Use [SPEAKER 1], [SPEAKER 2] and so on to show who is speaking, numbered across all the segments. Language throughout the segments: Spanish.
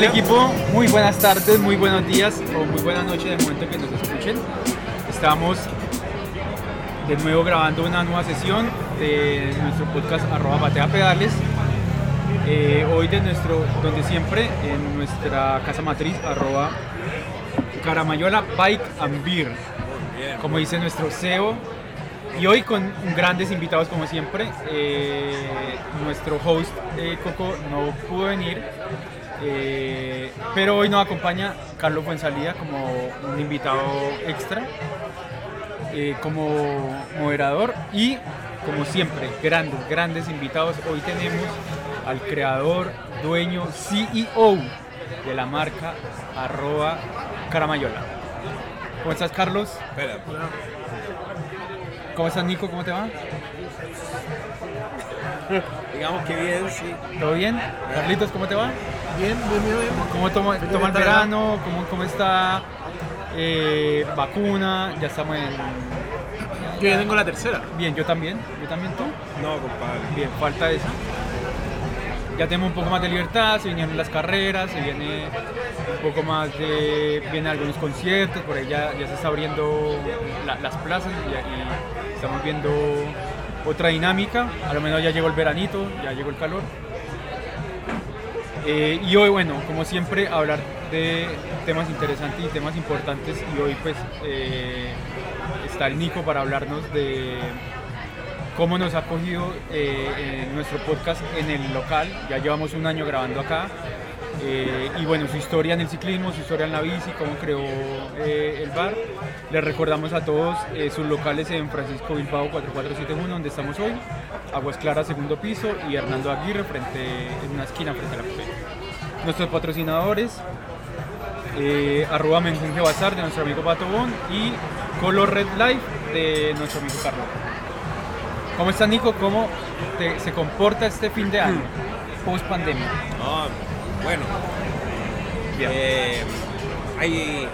[SPEAKER 1] ¿Qué equipo? Muy buenas tardes, muy buenos días o muy buenas noches el momento que nos escuchen. Estamos de nuevo grabando una nueva sesión de nuestro podcast arroba batea pedales. Eh, hoy de nuestro, donde siempre, en nuestra casa matriz arroba Caramayola Bike and Beer, como dice nuestro CEO. Y hoy con grandes invitados como siempre. Eh, nuestro host eh, Coco no pudo venir, eh, pero hoy nos acompaña Carlos Fuensalida como un invitado extra, eh, como moderador y como siempre, grandes, grandes invitados. Hoy tenemos al creador, dueño, CEO de la marca arroba Caramayola. ¿Cómo estás Carlos?
[SPEAKER 2] Espera.
[SPEAKER 1] ¿Cómo estás Nico? ¿Cómo te va?
[SPEAKER 2] Digamos que bien, sí.
[SPEAKER 1] ¿Todo bien? Carlitos, ¿cómo te va?
[SPEAKER 3] Bien, bien, bien. bien.
[SPEAKER 1] ¿Cómo toma, el verano? ¿Cómo, cómo está eh, vacuna? Ya estamos en...
[SPEAKER 3] Yo ya tengo la tercera.
[SPEAKER 1] Bien, yo también. ¿Yo también tú?
[SPEAKER 2] No, compadre.
[SPEAKER 1] Bien, falta esa. Ya tenemos un poco más de libertad, se vienen las carreras, se viene un poco más de... Vienen algunos conciertos, por ahí ya, ya se está abriendo la- las plazas y, y estamos viendo otra dinámica. A lo menos ya llegó el veranito, ya llegó el calor. Eh, y hoy, bueno, como siempre, hablar de temas interesantes y temas importantes. Y hoy, pues, eh, está el Nico para hablarnos de cómo nos ha cogido eh, nuestro podcast en el local. Ya llevamos un año grabando acá. Eh, y bueno, su historia en el ciclismo, su historia en la bici, cómo creó eh, el bar. Les recordamos a todos sus locales en Francisco Bilbao 4471, donde estamos hoy, Aguas Claras, segundo piso, y Hernando Aguirre, frente, en una esquina frente a la café. Nuestros patrocinadores, arroba Menjunje Bazar de nuestro amigo Pato Bon y Color Red Life de nuestro amigo Carlos. ¿Cómo está Nico? ¿Cómo te- se comporta este fin de año, post pandemia?
[SPEAKER 2] No, bueno. Eh, hay,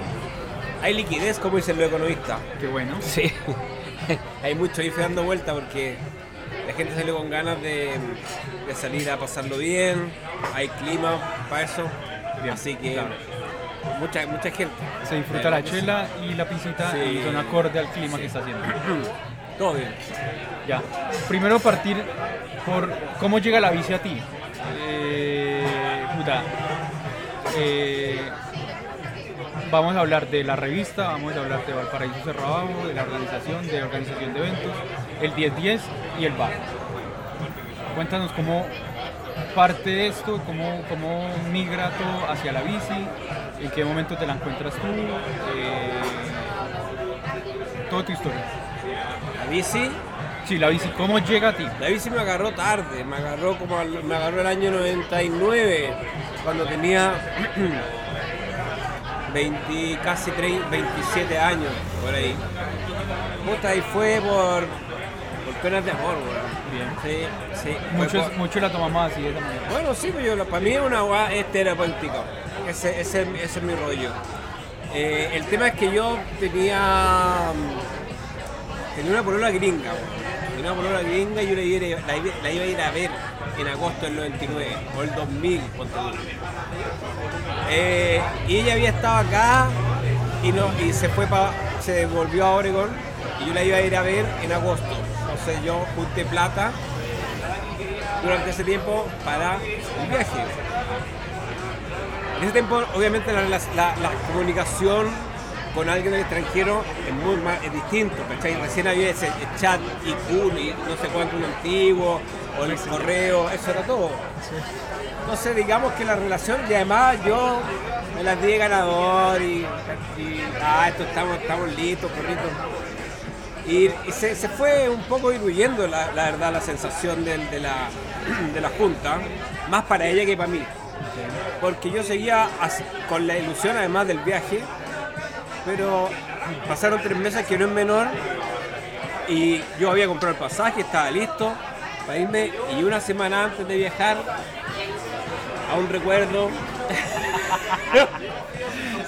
[SPEAKER 2] hay liquidez, como dicen los economistas.
[SPEAKER 1] Qué bueno.
[SPEAKER 2] Sí. hay mucho IFE dando vuelta porque la gente salió con ganas de, de salir a pasarlo bien. Hay clima para eso.
[SPEAKER 1] Bien,
[SPEAKER 2] Así que
[SPEAKER 1] claro.
[SPEAKER 2] mucha, mucha gente.
[SPEAKER 1] Se disfruta la chela y la pisita
[SPEAKER 2] Sí.
[SPEAKER 1] y son acorde al clima que está haciendo.
[SPEAKER 2] Todo bien.
[SPEAKER 1] Ya. Primero partir por cómo llega la bici a ti. Eh, puta, eh, vamos a hablar de la revista, vamos a hablar de Valparaíso Cerrado, de la organización, de organización de eventos, el 1010 y el bar. Cuéntanos cómo parte esto, cómo, cómo migra todo hacia la bici, en qué momento te la encuentras tú, eh, toda tu historia.
[SPEAKER 2] La bici,
[SPEAKER 1] Sí, la bici, ¿cómo llega a ti?
[SPEAKER 2] la bici me agarró tarde, me agarró como al- me agarró el año 99, cuando tenía 20, casi 30, 27 años, por ahí. Puta, y fue por, por penas de amor, weón.
[SPEAKER 1] Bien.
[SPEAKER 2] Sí, por-
[SPEAKER 1] muchos la tomamos así de esa manera.
[SPEAKER 2] Bueno, sí, pero yo, para mí es una weá es terapéutica. Ese, ese, ese es mi rollo. Eh, el tema es que yo tenía. Tenía una polola gringa. Tenía una polola gringa y yo la iba, a ir- a ver en agosto del 99 o el 2000, ponte tú. Eh, y ella había estado acá y, no, y se fue pa, se volvió a Oregon y yo la iba a ir a ver en agosto. Entonces yo junté plata durante ese tiempo para el viaje. En ese tiempo, obviamente, la comunicación con alguien del extranjero es muy más, es distinto, ¿cachai? Recién había ese chat IQ y no sé cuánto un antiguo, o el correo, eso era todo. Entonces, digamos que la relación, y además yo me las di de ganador y, y, ah, esto estamos, estamos listos, corritos. Y, y se, se fue un poco diluyendo, la, la verdad, la sensación del- de, la, de la Junta, más para ella que para mí. Porque yo seguía con la ilusión, además del viaje, pero pasaron tres meses que no es menor, y yo había comprado el pasaje, estaba listo para irme, y una semana antes de viajar, a un recuerdo,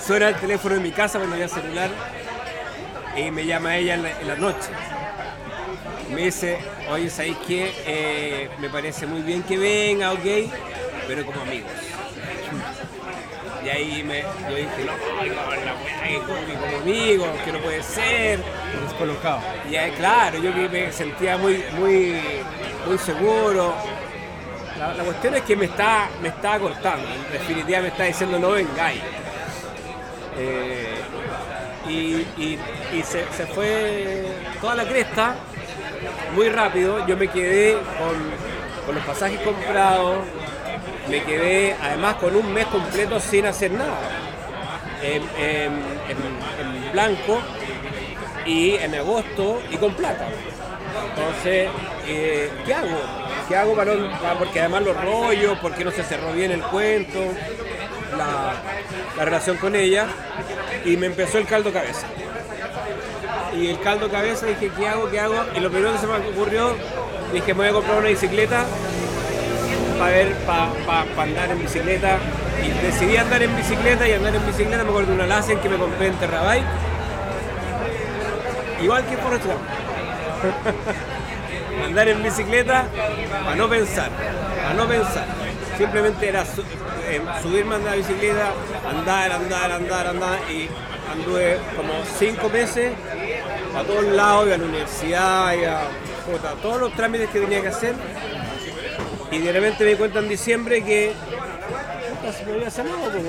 [SPEAKER 2] Suena el teléfono en mi casa cuando había celular y me llama ella en la, en la noche. Me dice, oye, ¿sabéis qué? Eh, me parece muy bien que venga, ok, pero como amigos. Y ahí me, yo dije, no, no, la weá, que como, como amigos, que no puede ser.
[SPEAKER 1] Descolocado.
[SPEAKER 2] Y ahí, claro, yo que me sentía muy, muy, muy seguro. La, la cuestión es que me está, me está cortando. En definitiva me está diciendo no vengáis. Eh, y y- y se, se fue toda la cresta muy rápido. Yo me quedé con, con los pasajes comprados. Me quedé además con un mes completo sin hacer nada. En, blanco y en agosto y con plata. Entonces, eh, ¿qué hago? ¿Qué hago para no- porque además los rollos, porque no se cerró bien el cuento, la, la relación con ella, y me empezó el caldo cabeza. Y el caldo cabeza dije, ¿qué hago? ¿Qué hago? Y lo primero que se me ocurrió, dije, me voy a comprar una bicicleta para ver, para andar en bicicleta. Y decidí andar en bicicleta y andar en bicicleta me acuerdo de una Lazen que me compré en Terrabike. Igual que Forrest Gump. andar en bicicleta para no pensar, para no pensar. Simplemente era su- eh, subirme a andar en bicicleta, andar, andar, andar, andar y anduve como cinco meses a todos lados, y a la universidad, y a puta, todos los trámites que tenía que hacer. Y de repente me di cuenta en diciembre que se me había sanado, pues,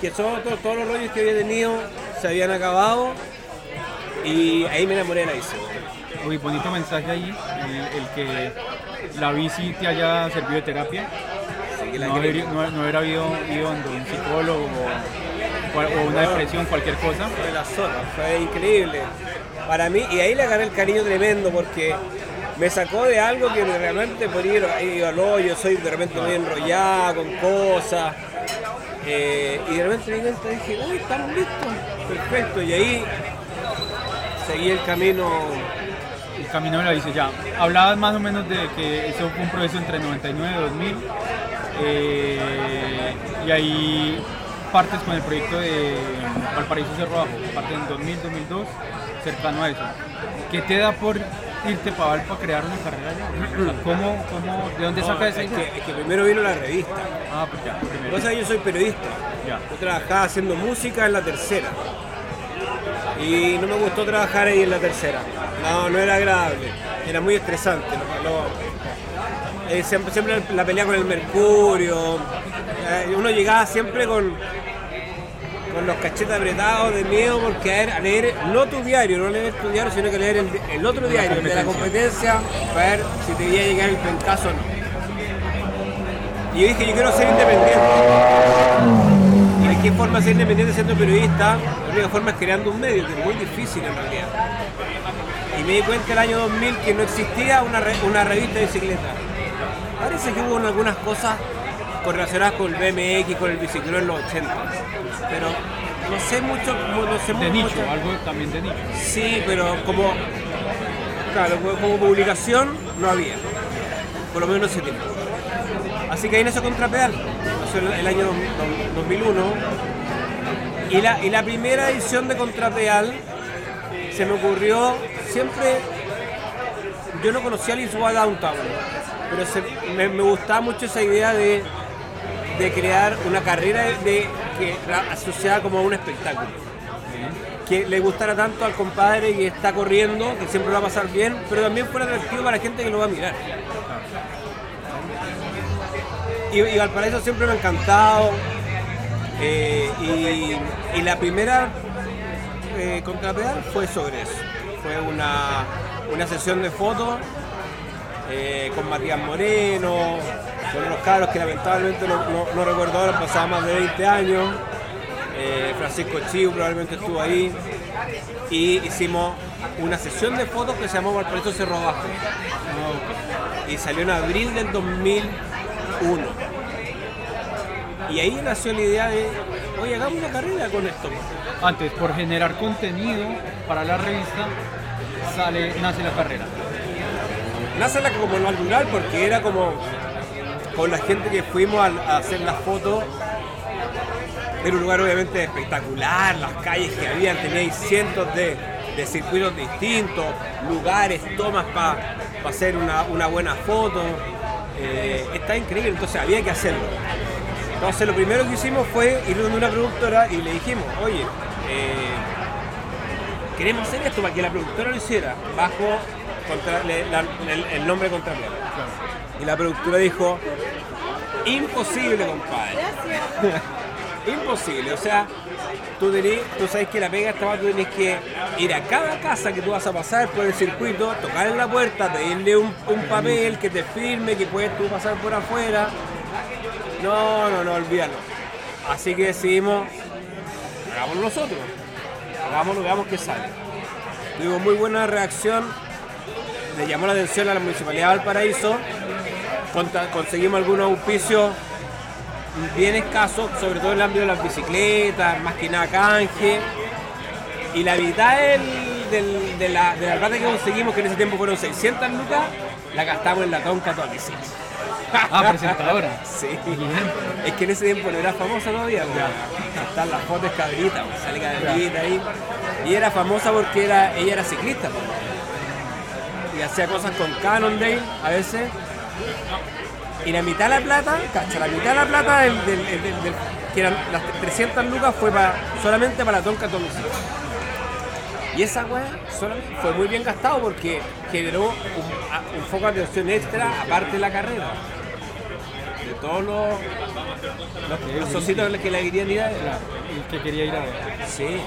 [SPEAKER 2] que todo- todo- todos los rollos que había tenido se habían acabado y ahí me enamoré de la bici.
[SPEAKER 1] Uy, bonito mensaje ahí, el, el que la bici te haya servido de terapia. No, haber, no, no haber habido ido donde un psicólogo o, una depresión, cualquier cosa.
[SPEAKER 2] Fue la zona, fue increíble. Para mí, y ahí le agarré el cariño tremendo porque me sacó de algo que realmente por ir ir al hoyo, soy de repente muy enrollada con cosas. eh, y de repente dije, uy, estamos listos, perfecto. Y ahí seguí el camino.
[SPEAKER 1] El camino de la bici, ya. Hablabas más o menos de que eso fue un proceso entre 99 y 2000. eh, y ahí partes con el proyecto de Valparaíso Cerro Bajo, parte en 2000, 2002, cercano a eso. ¿Qué te da por irte para a crear una carrera allá? O sea, ¿cómo, cómo, ¿De dónde sacas esa
[SPEAKER 2] es, que, es que primero vino la revista.
[SPEAKER 1] Ah, pues ya, primero.
[SPEAKER 2] es que yo soy periodista.
[SPEAKER 1] Ya.
[SPEAKER 2] Yo trabajaba haciendo música en la tercera. Y no me gustó trabajar ahí en la tercera. No, no era agradable. Era muy estresante. lo- lo- eh, siempre, siempre la pelea con el mercurio. Eh, uno llegaba siempre con, con los cachetes apretados de miedo porque a, ver- a leer no tu diario, no leer tu diario, sino que leer el, el otro diario, el de la competencia, para ver si te iba a llegar el pencazo o no. Y yo dije, yo quiero ser independiente. ¿Y de qué forma ser independiente siendo periodista? La única forma es creando un medio, que es muy difícil en realidad. Y me di cuenta el año 2000 que no existía una, re- una revista de bicicleta. Parece que hubo algunas cosas correlacionadas con el BMX, con el bicicleta en los 80. Pero no sé mucho, no sé
[SPEAKER 1] De
[SPEAKER 2] mu-
[SPEAKER 1] nicho,
[SPEAKER 2] mucho.
[SPEAKER 1] algo también de nicho.
[SPEAKER 2] Sí, pero como, claro, como- publicación no había. Por lo menos ese tiempo. Así que ahí nació Contrapedal. Nació el, año dos- dos- 2001. Y la, y la primera edición de Contrapedal se me ocurrió siempre. Yo no conocía Lisboa Downtown, pero se- me, me gustaba mucho esa idea de, de crear una carrera de, asociada como a un espectáculo que le gustara tanto al compadre que está corriendo, que siempre lo va a pasar bien, pero también fuera atractivo para la gente que lo va a mirar. Y, y Valparaíso siempre me ha encantado. eh, y, y la primera eh, fue sobre eso. Fue una, una sesión de fotos eh, con Matías Moreno, con unos cabros que lamentablemente no, recuerdo ahora, pasaban más de 20 años. Eh, Francisco Chiu probablemente estuvo ahí. Y hicimos una sesión de fotos que se llamó Valparaíso Cerro Bajo. Y salió en abril del 2001. Y ahí nació la idea de, oye, hagamos una carrera con esto.
[SPEAKER 1] Antes, por generar contenido para la revista, sale, nace la carrera.
[SPEAKER 2] Nace la como natural porque era como con la gente que fuimos a, hacer las fotos. Era un lugar obviamente espectacular, las calles que habían, teníais cientos de, de circuitos distintos, lugares, tomas para hacer una, una buena foto. Eh, está increíble, entonces había que hacerlo. Entonces lo primero que hicimos fue ir donde una productora y le dijimos, oye, eh, queremos hacer esto para que la productora lo hiciera bajo contra- le- la- el, el nombre contrario. Y la productora dijo, imposible, compadre. imposible, o sea, tú, tenés, tú sabes que la pega estaba, tú tenés que ir a cada casa que tú vas a pasar por el circuito, tocar en la puerta, pedirle un, un papel que te firme, que puedes tú pasar por afuera. No, no, no, olvídalo. Así que decidimos, hagámoslo nosotros, hagámoslo, veamos qué sale. Tuvimos muy buena reacción, le llamó la atención a la Municipalidad de Valparaíso, conseguimos algunos auspicios bien escasos, sobre todo en el ámbito de las bicicletas, más que nada canje. Y la mitad del- del- de, la, de la plata que conseguimos, que en ese tiempo fueron 600 lucas, la gastamos en la Tonka Tony
[SPEAKER 1] Ah, presentadora.
[SPEAKER 2] Sí. Es que en ese tiempo no era famosa todavía. pues. Están las fotos cabrita, pues, sale cabrita ahí. Y era famosa porque era, ella era ciclista. pues. Y hacía cosas con Cannondale a veces. Y la mitad de la plata, cacha, la mitad de la plata del, del- del- del- que eran las 300 lucas fue para, solamente para la Tonka Tomicito. Y esa weá solamente fue muy bien gastado porque generó un, foco de atención extra aparte de la carrera. De todos los, los, los socios que le querían ir a ver.
[SPEAKER 1] El que quería ir a ver.
[SPEAKER 2] Sí.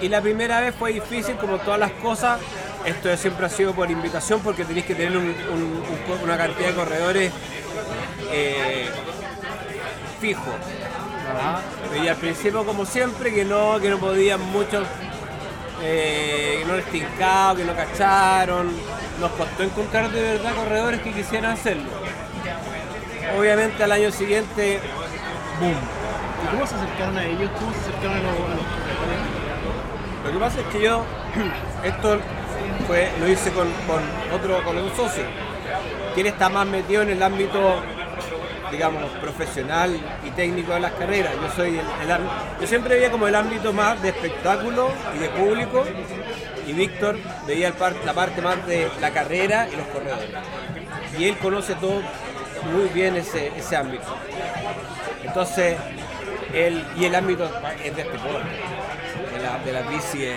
[SPEAKER 2] Y la primera vez fue difícil, como todas las cosas. Esto siempre ha sido por invitación porque tenéis que tener un- un- una cantidad de corredores eh, fijo. Y al principio, como siempre, que no, que no podían muchos, eh, que no les tincado, que no cacharon. Nos costó encontrar de verdad corredores que quisieran hacerlo. Obviamente al año siguiente
[SPEAKER 1] Boom.
[SPEAKER 3] ¿Y cómo se acercaron a ellos? ¿Cómo se acercaron a los, a los corredores?
[SPEAKER 2] Lo que pasa es que yo esto fue, lo hice con, otro, con un socio, quien está más metido en el ámbito, digamos, profesional y técnico de las carreras. Yo soy el, yo siempre veía como el ámbito más de espectáculo y de público, y Víctor veía el par- la parte más de la carrera y los corredores. Y él conoce todo muy bien ese, ese ámbito. Entonces, él, y el ámbito es de este deporte, de la, de la bici es,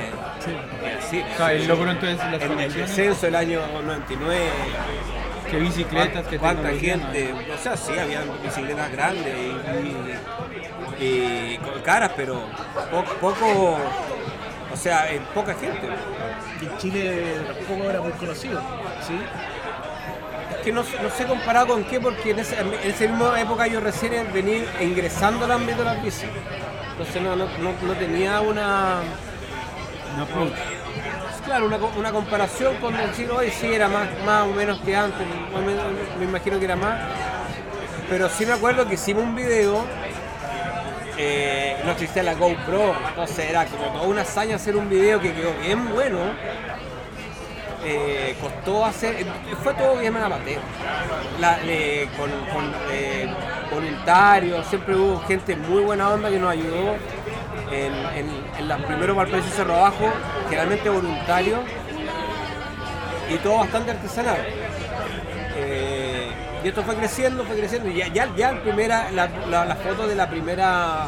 [SPEAKER 2] es así.
[SPEAKER 1] O sea, él logró entonces las
[SPEAKER 2] En el descenso del año 99,
[SPEAKER 1] Que bicicletas, que
[SPEAKER 2] cuánta gente, o sea, sí, había bicicletas grandes y, y- y con caras, pero po- poco, o sea, eh, poca gente.
[SPEAKER 3] En Chile tampoco era muy conocido. ¿sí?
[SPEAKER 2] Es que no, no sé comparado con qué, porque en, ese- en esa misma época yo recién venía ingresando al ámbito de las bici. Entonces no, no, no, no tenía una, claro, una, una comparación con decir hoy sí era más, más o menos que antes, me imagino que era más. Pero sí me acuerdo que hicimos un video, eh, no existía la GoPro, entonces era como toda una hazaña hacer un video que quedó bien bueno. Eh, costó hacer, fue todo bien amateur, La- eh, con, eh, voluntarios, siempre hubo gente muy buena onda que nos ayudó en, en, en los primeros Valparaíso Cerro Abajo, generalmente voluntarios y todo bastante artesanal. Eh, y esto fue creciendo, fue creciendo. Y ya, ya, ya la primera, la, la- la foto de la primera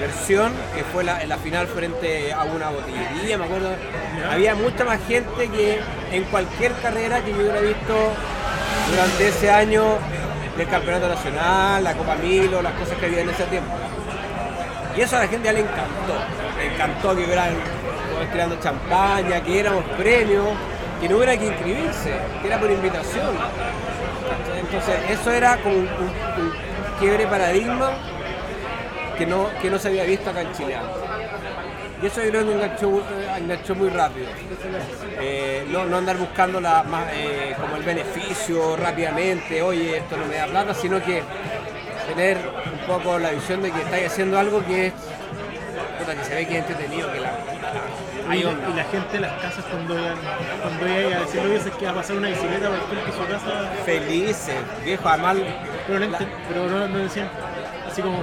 [SPEAKER 2] versión, que fue la, la final frente a una botillería, me acuerdo. Había mucha más gente que en cualquier carrera que yo hubiera visto durante ese año del Campeonato Nacional, la Copa Milo, las cosas que había en ese tiempo. Y eso a la gente ya le encantó. Le encantó que hubieran tirando champaña, que éramos premios, que no hubiera que inscribirse, que era por invitación. Entonces, eso era como un, un- un quiebre paradigma que no, que no se había visto acá en Chile antes. Y eso yo creo que enganchó, eh, enganchó muy rápido. Eh, no, no andar buscando la, más, eh, como el beneficio rápidamente, oye, esto no me da plata, sino que tener un poco la visión de que estáis haciendo algo que es que se ve que es entretenido, que la,
[SPEAKER 3] y,
[SPEAKER 2] onda.
[SPEAKER 3] y la gente en las casas cuando iban, cuando iba a decirle, oye, es que va a pasar una bicicleta por el de su casa,
[SPEAKER 2] Felices, viejo, además.
[SPEAKER 3] pero no,
[SPEAKER 2] la-
[SPEAKER 3] pero no, no decían así como...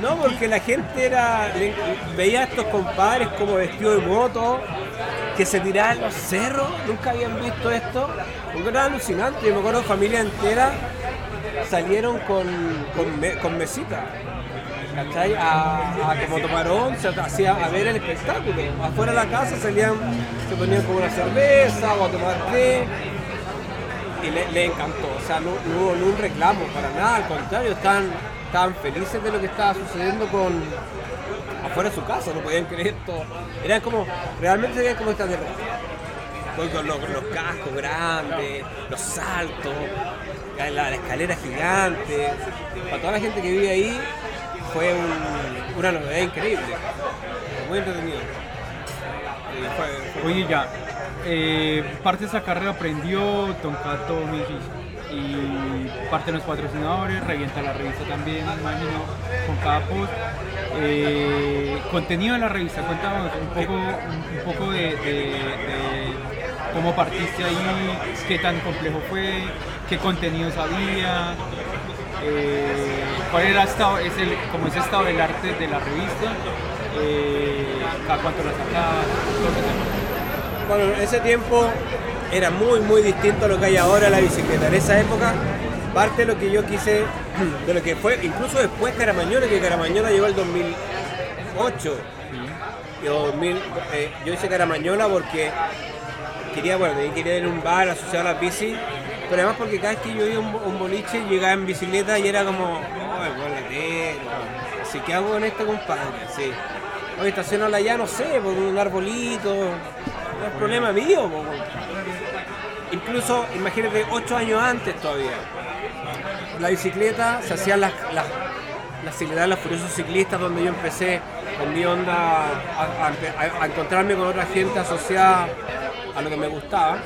[SPEAKER 2] No, porque la gente era. veía a estos compadres como vestidos de moto, que se tiraban los cerros, nunca habían visto esto. Porque era alucinante. Yo me acuerdo familia entera salieron con, con mesita. ¿Cachai? A, a como tomar once, hacía a ver el espectáculo. Afuera de la casa salían, se ponían como una cerveza o a tomar té. Y le, le encantó, o sea, no, hubo ni un reclamo para nada, al contrario, estaban, estaban felices de lo que estaba sucediendo con afuera de su casa, no podían creer todo. Eran como, realmente se veían como extraterrestres. Con, con los, los cascos grandes, los saltos, la, escalera gigante. Para toda la gente que vive ahí fue un- una novedad increíble. Muy entretenido. Fue- fue-
[SPEAKER 1] Oye, ya, eh, parte de esa carrera aprendió Tonkato Music y parte de los patrocinadores, revienta la revista también, imagino, con cada post. Eh, contenido de la revista, cuéntanos un poco, un, poco de, cómo partiste ahí, qué tan complejo fue, qué contenidos había, eh, cuál era estado, es el, como estado del arte de la revista, eh, cada cuánto la sacabas, todo.
[SPEAKER 2] Bueno, en ese tiempo era muy, muy distinto a lo que hay ahora la bicicleta. En esa época, parte de lo que yo quise, de lo que fue, incluso después Caramañola, que Caramañola llegó el 2008. Y 2000, eh, yo hice Caramañola porque quería, bueno, quería ir a un bar asociado a las bici, pero además porque cada vez que yo iba a un, boliche llegaba en bicicleta y era como, oh, el buen latero. Así que hago con este compadre, sí. Oye, estacionarla allá, no sé, por un arbolito. No es problema mío. Incluso, imagínate, ocho años antes todavía. La bicicleta se hacían las, las, las celebraban los furiosos ciclistas donde yo empecé con mi onda a, encontrarme con otra gente asociada a lo que me gustaba.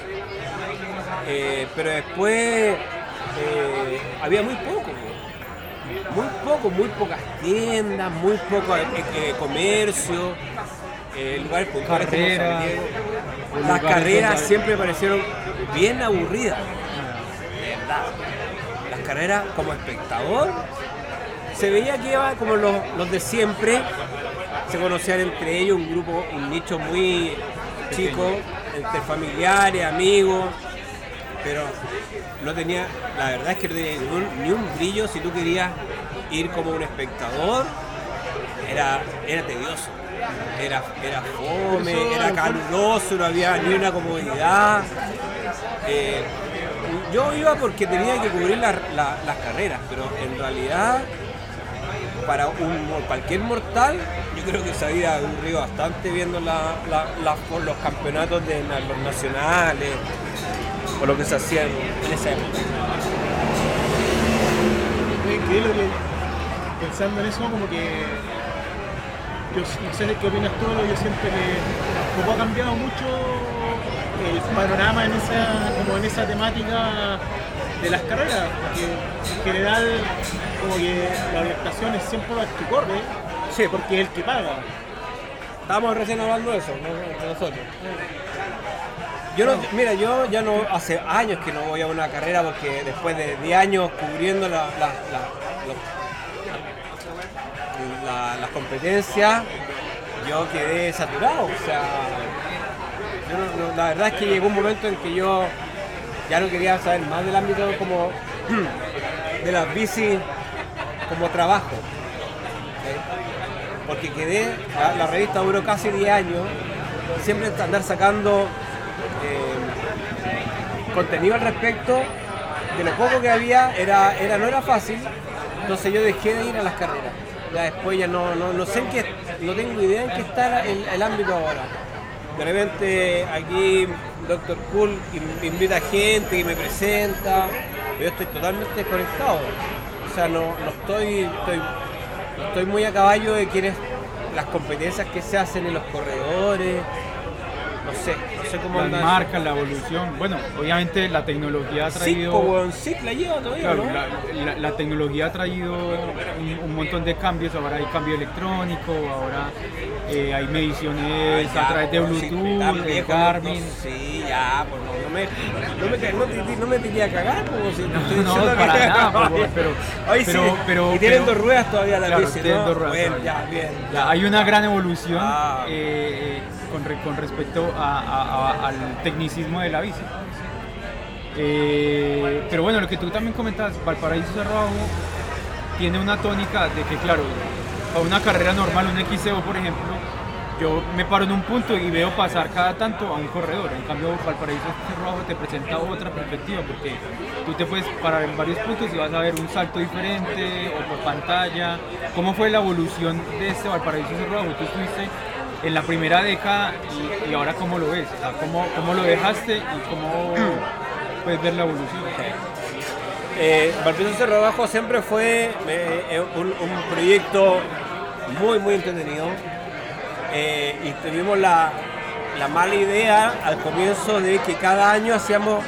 [SPEAKER 2] Eh, pero después eh, había muy poco. po. Muy poco, muy pocas tiendas, muy poco eh, comercio, eh, lugares como San Diego. Las carreras siempre me parecieron bien aburridas. De verdad. Las carreras como espectador se veía que iba como los, los de siempre, se conocían entre ellos, un grupo, un nicho muy chico, entre familiares, amigos, pero no tenía, la verdad es que no tenía ni un brillo si tú querías ir como un espectador, era, era tedioso. Era, era fome, era caluroso, no había ni una comodidad. Eh, yo iba porque tenía que cubrir la- la- las carreras, pero en realidad para un, cualquier mortal yo creo que se había aburrido bastante viendo los campeonatos de los nacionales o lo que se hacía en, en esa época.
[SPEAKER 3] Pensando en eso como que yo no sé qué opinas tú, yo siento que como ha cambiado mucho el panorama en esa, como en esa temática de las carreras, porque en general como que la orientación es siempre el que corre,
[SPEAKER 2] Sí,
[SPEAKER 3] porque es el que paga.
[SPEAKER 2] Estábamos recién hablando de eso, ¿no? Nosotros. Yo no, mira, yo ya no hace años que no voy a una carrera porque después de 10 años cubriendo la- la- la- los- la- las competencias, yo quedé saturado. O sea, la verdad es que llegó un momento en que yo ya no quería saber más del ámbito como de las bicis como trabajo. porque quedé, la, la revista duró casi 10 años, siempre andar sacando eh, contenido al respecto, de lo poco que había, era, era, no era fácil, entonces yo dejé de ir a las carreras. Ya después ya no, no, no sé en qué, no tengo idea en qué está el, ámbito ahora. De repente aquí Doctor Cool in- invita gente que me presenta, yo estoy totalmente desconectado. O sea, no, no estoy, estoy estoy muy a caballo de quiénes las competencias que se hacen en los corredores. no sé, sé cómo
[SPEAKER 1] las marcas, la evolución. Bueno, obviamente la tecnología ha
[SPEAKER 2] Sí,
[SPEAKER 1] traído.
[SPEAKER 2] weón, sí, la lleva todavía,
[SPEAKER 1] Claro,
[SPEAKER 2] ¿no?
[SPEAKER 1] la, la- la tecnología ha traído un, un montón de cambios, ahora hay cambio electrónico, ahora eh, hay mediciones
[SPEAKER 2] Ya,
[SPEAKER 1] a través de
[SPEAKER 2] pues, sí,
[SPEAKER 1] Bluetooth, de Garmin.
[SPEAKER 2] no, sí, ya, pues no, no me, no me, no te- no me a cagar, como si te estoy
[SPEAKER 1] No,
[SPEAKER 2] diciendo
[SPEAKER 1] para
[SPEAKER 2] que-
[SPEAKER 1] nada, por favor, pero-
[SPEAKER 2] Ay,
[SPEAKER 1] pero-
[SPEAKER 2] sí,
[SPEAKER 1] pero-
[SPEAKER 2] y tienen
[SPEAKER 1] pero-
[SPEAKER 2] dos ruedas todavía la
[SPEAKER 1] Claro,
[SPEAKER 2] bici, ¿no?
[SPEAKER 1] dos ruedas
[SPEAKER 2] Bueno, ya, bien.
[SPEAKER 1] Ya, hay una gran evolución
[SPEAKER 2] Ah.
[SPEAKER 1] eh, con, con respecto al tecnicismo de la bici. Eh, pero bueno, lo que tú también comentas, Valparaíso Cerrado tiene una tónica de que, claro, para una carrera normal, un XCO, por ejemplo, yo me paro en un punto y veo pasar cada tanto a un corredor. En cambio, Valparaíso Cerrado te presenta otra perspectiva porque tú te puedes parar en varios puntos y vas a ver un salto diferente o por pantalla. ¿Cómo fue la evolución de este Valparaíso Cerrado? Tú estuviste en la primera década y, y ahora cómo lo ves, o sea, ¿cómo, cómo lo dejaste y cómo puedes ver la evolución.
[SPEAKER 2] Eh, Valparaíso Cerro Abajo siempre fue eh, eh, un, un proyecto muy, muy entretenido. Eh, y tuvimos la, la mala idea al comienzo de que cada año hacíamos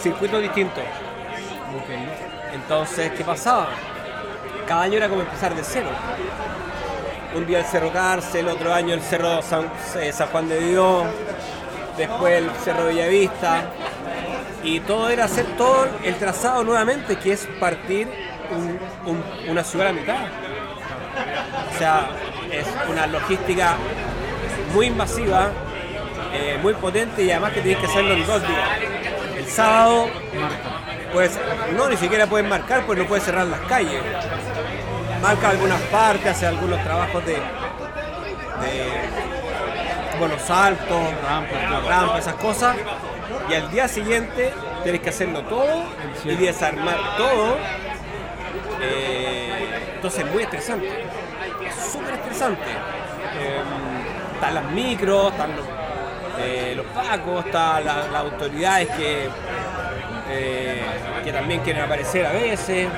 [SPEAKER 2] circuitos distintos. Entonces, ¿qué pasaba? Cada año era como empezar de cero. Un día el Cerro Cárcel, otro año el Cerro San, eh, San Juan de Dios, después el Cerro Bellavista. Y todo era hacer todo el trazado nuevamente, que es partir un- un- una ciudad a la mitad. O sea, es una logística muy invasiva, eh, muy potente y además que tienes que hacerlo en dos días. El sábado, pues no, ni siquiera puedes marcar, pues no puedes cerrar las calles. Marca algunas partes, hace algunos trabajos de, de bueno, saltos, rampas, rampas, esas cosas. Y al día siguiente tienes que hacerlo todo y desarmar todo. Eh, entonces es muy estresante. Es súper estresante. Eh, están las micros, están los, eh, los pacos, están la- las autoridades que, eh, que también quieren aparecer a veces.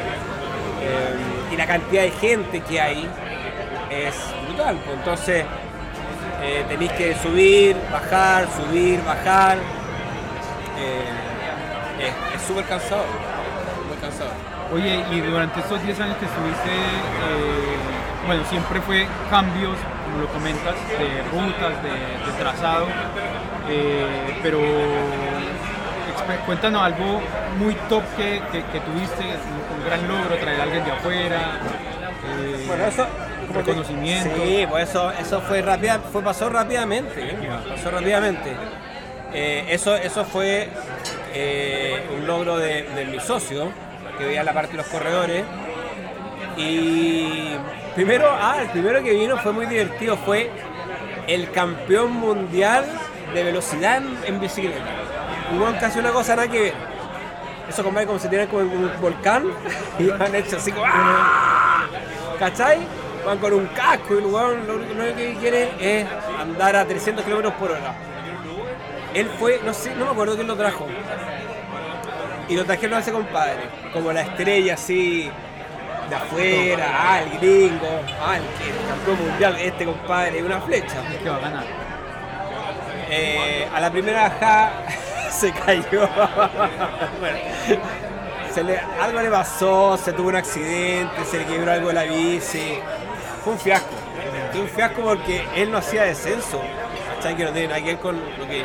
[SPEAKER 2] Y la cantidad de gente que hay es brutal. pues. Entonces eh, tenéis que subir, bajar, subir, bajar. Eh, es- súper cansado. Muy cansado.
[SPEAKER 1] Oye, y durante estos 10 años que estuviste, eh, bueno, siempre fue cambios, como lo comentas, de rutas, de, trazado, pero cuéntanos algo muy top que, que- que tuviste, un, un gran logro, traer a alguien de afuera, eh,
[SPEAKER 2] Bueno, eso.
[SPEAKER 1] reconocimiento.
[SPEAKER 2] Sí, pues eso, eso fue rápida, fue, pasó rápidamente. ¿eh? Pasó rápidamente. Eh, eso, eso fue eh, un logro de, de mi socio, que veía la parte de los corredores. Y primero, ah, el primero que vino fue muy divertido, fue el campeón mundial de velocidad en bicicleta. Que hace una cosa nada que ver. Eso compadre como si tiran como en un volcán y han hecho así como ¡ah! ¿Cachai? Van con un casco y el weón lo único que quiere es andar a 300 kilómetros por hora. Él fue, no sé, no me acuerdo quién lo trajo. Y lo trajeron a ese compadre, como la estrella así de afuera, ah, el gringo, ah, el, campeón mundial, este compadre, una flecha.
[SPEAKER 1] que va a ganar.
[SPEAKER 2] Eh, a la primera bajada se cayó. Bueno, se le- algo le pasó, se tuvo un accidente, se le quebró algo de la bici. Fue un fiasco. Fue un fiasco porque él no hacía descenso. ¿Cachai? Que no tiene nada que ver con lo que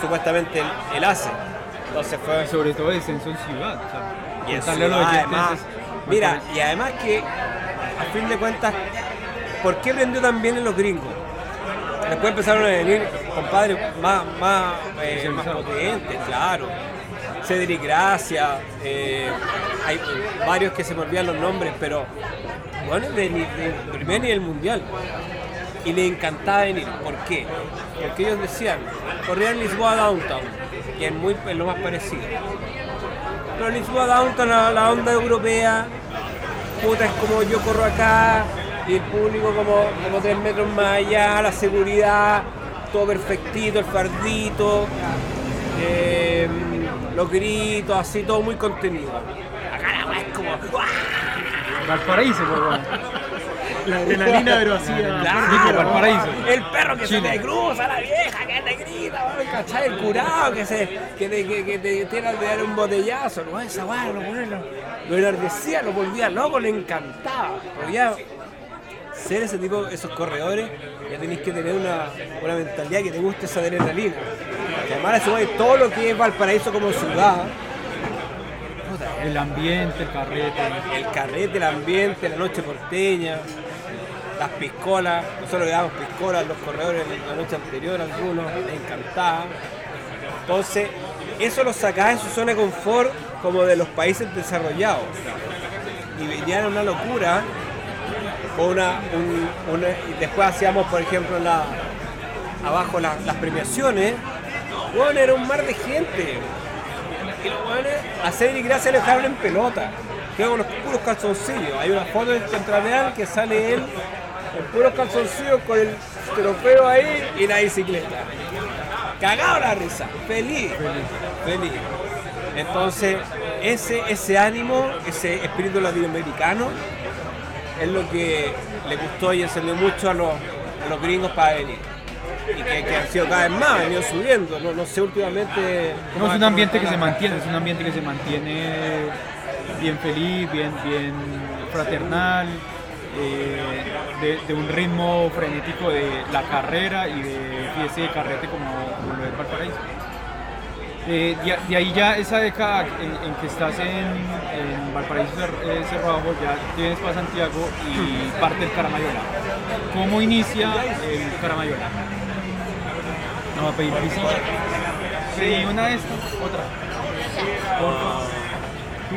[SPEAKER 2] supuestamente él, él hace. Entonces fue.
[SPEAKER 1] Y sobre todo descenso en ciudad.
[SPEAKER 2] Y en ciudad, además.
[SPEAKER 1] es-
[SPEAKER 2] Mira, y además que, a fin de cuentas, ¿por qué prendió tan bien en los gringos? Después empezaron a venir compadres más, más, eh, más potentes, claro. Cedric Gracia, eh, hay varios que se me olvidan los nombres, pero bueno, de, de primer nivel mundial. Y le encantaba venir. ¿Por qué? Porque ellos decían, corrían Lisboa Downtown, que es, muy, es lo más parecido. Pero Lisboa Downtown, la, la onda europea, puta, es como yo corro acá y el público como, como tres metros más allá, la seguridad, todo perfectito, el fardito, eh, los gritos, así, todo muy contenido. Acá la weá es como... ¡guau!
[SPEAKER 1] Valparaíso, pues, bueno.
[SPEAKER 3] La adrenalina, pero así. a-
[SPEAKER 2] Claro.
[SPEAKER 1] Micro Valparaíso.
[SPEAKER 2] El perro que
[SPEAKER 1] Chile.
[SPEAKER 2] se te cruza, la vieja que te grita, ¿cachai? El curado que, se, que, te, que, que te tiene de dar un botellazo, ¿no? Esa weá, lo, weón, lo, lo enardecía, lo volvía loco, le encantaba. Pero ya, ser ese tipo, esos corredores, ya tenéis que tener una, una mentalidad que te guste esa adrenalina. Además sumáis todo lo que es Valparaíso como ciudad,
[SPEAKER 1] El ambiente, el carrete.
[SPEAKER 2] el carrete, el ambiente, la noche porteña, las piscolas, nosotros le damos piscolas los corredores la noche anterior, algunos, les encantaba. Entonces, eso lo sacaba de su zona de confort como de los países desarrollados. Y venían una locura, una, un- una- y después hacíamos, por ejemplo, abajo la- las premiaciones, bueno, era un mar de gente. Y los a Cedric Gracia le dejaron en pelota. Quedó con los puros calzoncillos. Hay una foto del Contrareal que sale él en puros calzoncillos con el trofeo ahí y la bicicleta. Cagado la risa, feliz. Feliz. Entonces, ese, ese ánimo, ese espíritu latinoamericano, es lo que le gustó y enseñó mucho a los, los gringos para venir. Y que, que han sido cada vez más, han ido subiendo. No, no sé últimamente.
[SPEAKER 1] No, es un ambiente que se mantiene, es un ambiente que se mantiene bien feliz, bien, bien fraternal, eh, de, de un ritmo frenético de la carrera y de fiesta de carrete como, como lo es Valparaíso. Eh, de, de ahí ya esa década en, en que estás en, en Valparaíso eh, ya vienes para Santiago y parte el Caramayola. ¿Cómo inicia el Caramayola? No va a pedir visita. Sí, una de estas, otra. Porfa. ¿Tú?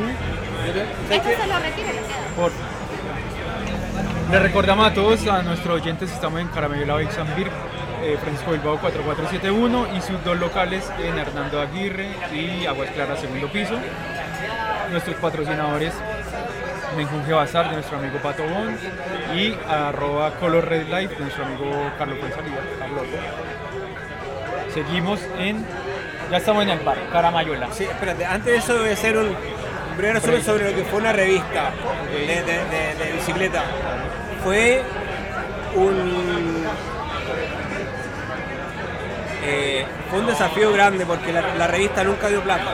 [SPEAKER 4] Este se lo retiro.
[SPEAKER 1] Por. Le recordamos a todos, a nuestros oyentes, estamos en Caramello Bixambir, eh, Francisco Bilbao 4471 y sus dos locales en Hernando Aguirre y Aguas Claras, segundo piso. Nuestros patrocinadores, Menjunje Bazar de nuestro amigo Pato Bon y arroba Color Red Life de nuestro amigo Carlos Carlos. Seguimos en. Ya estamos en el bar, Caramayola.
[SPEAKER 2] Sí, espérate, antes de eso voy a hacer un, un breve resumen sobre lo que fue una revista de, de- de- de bicicleta. Fue un. Eh, fue un desafío grande porque la, revista nunca dio plata.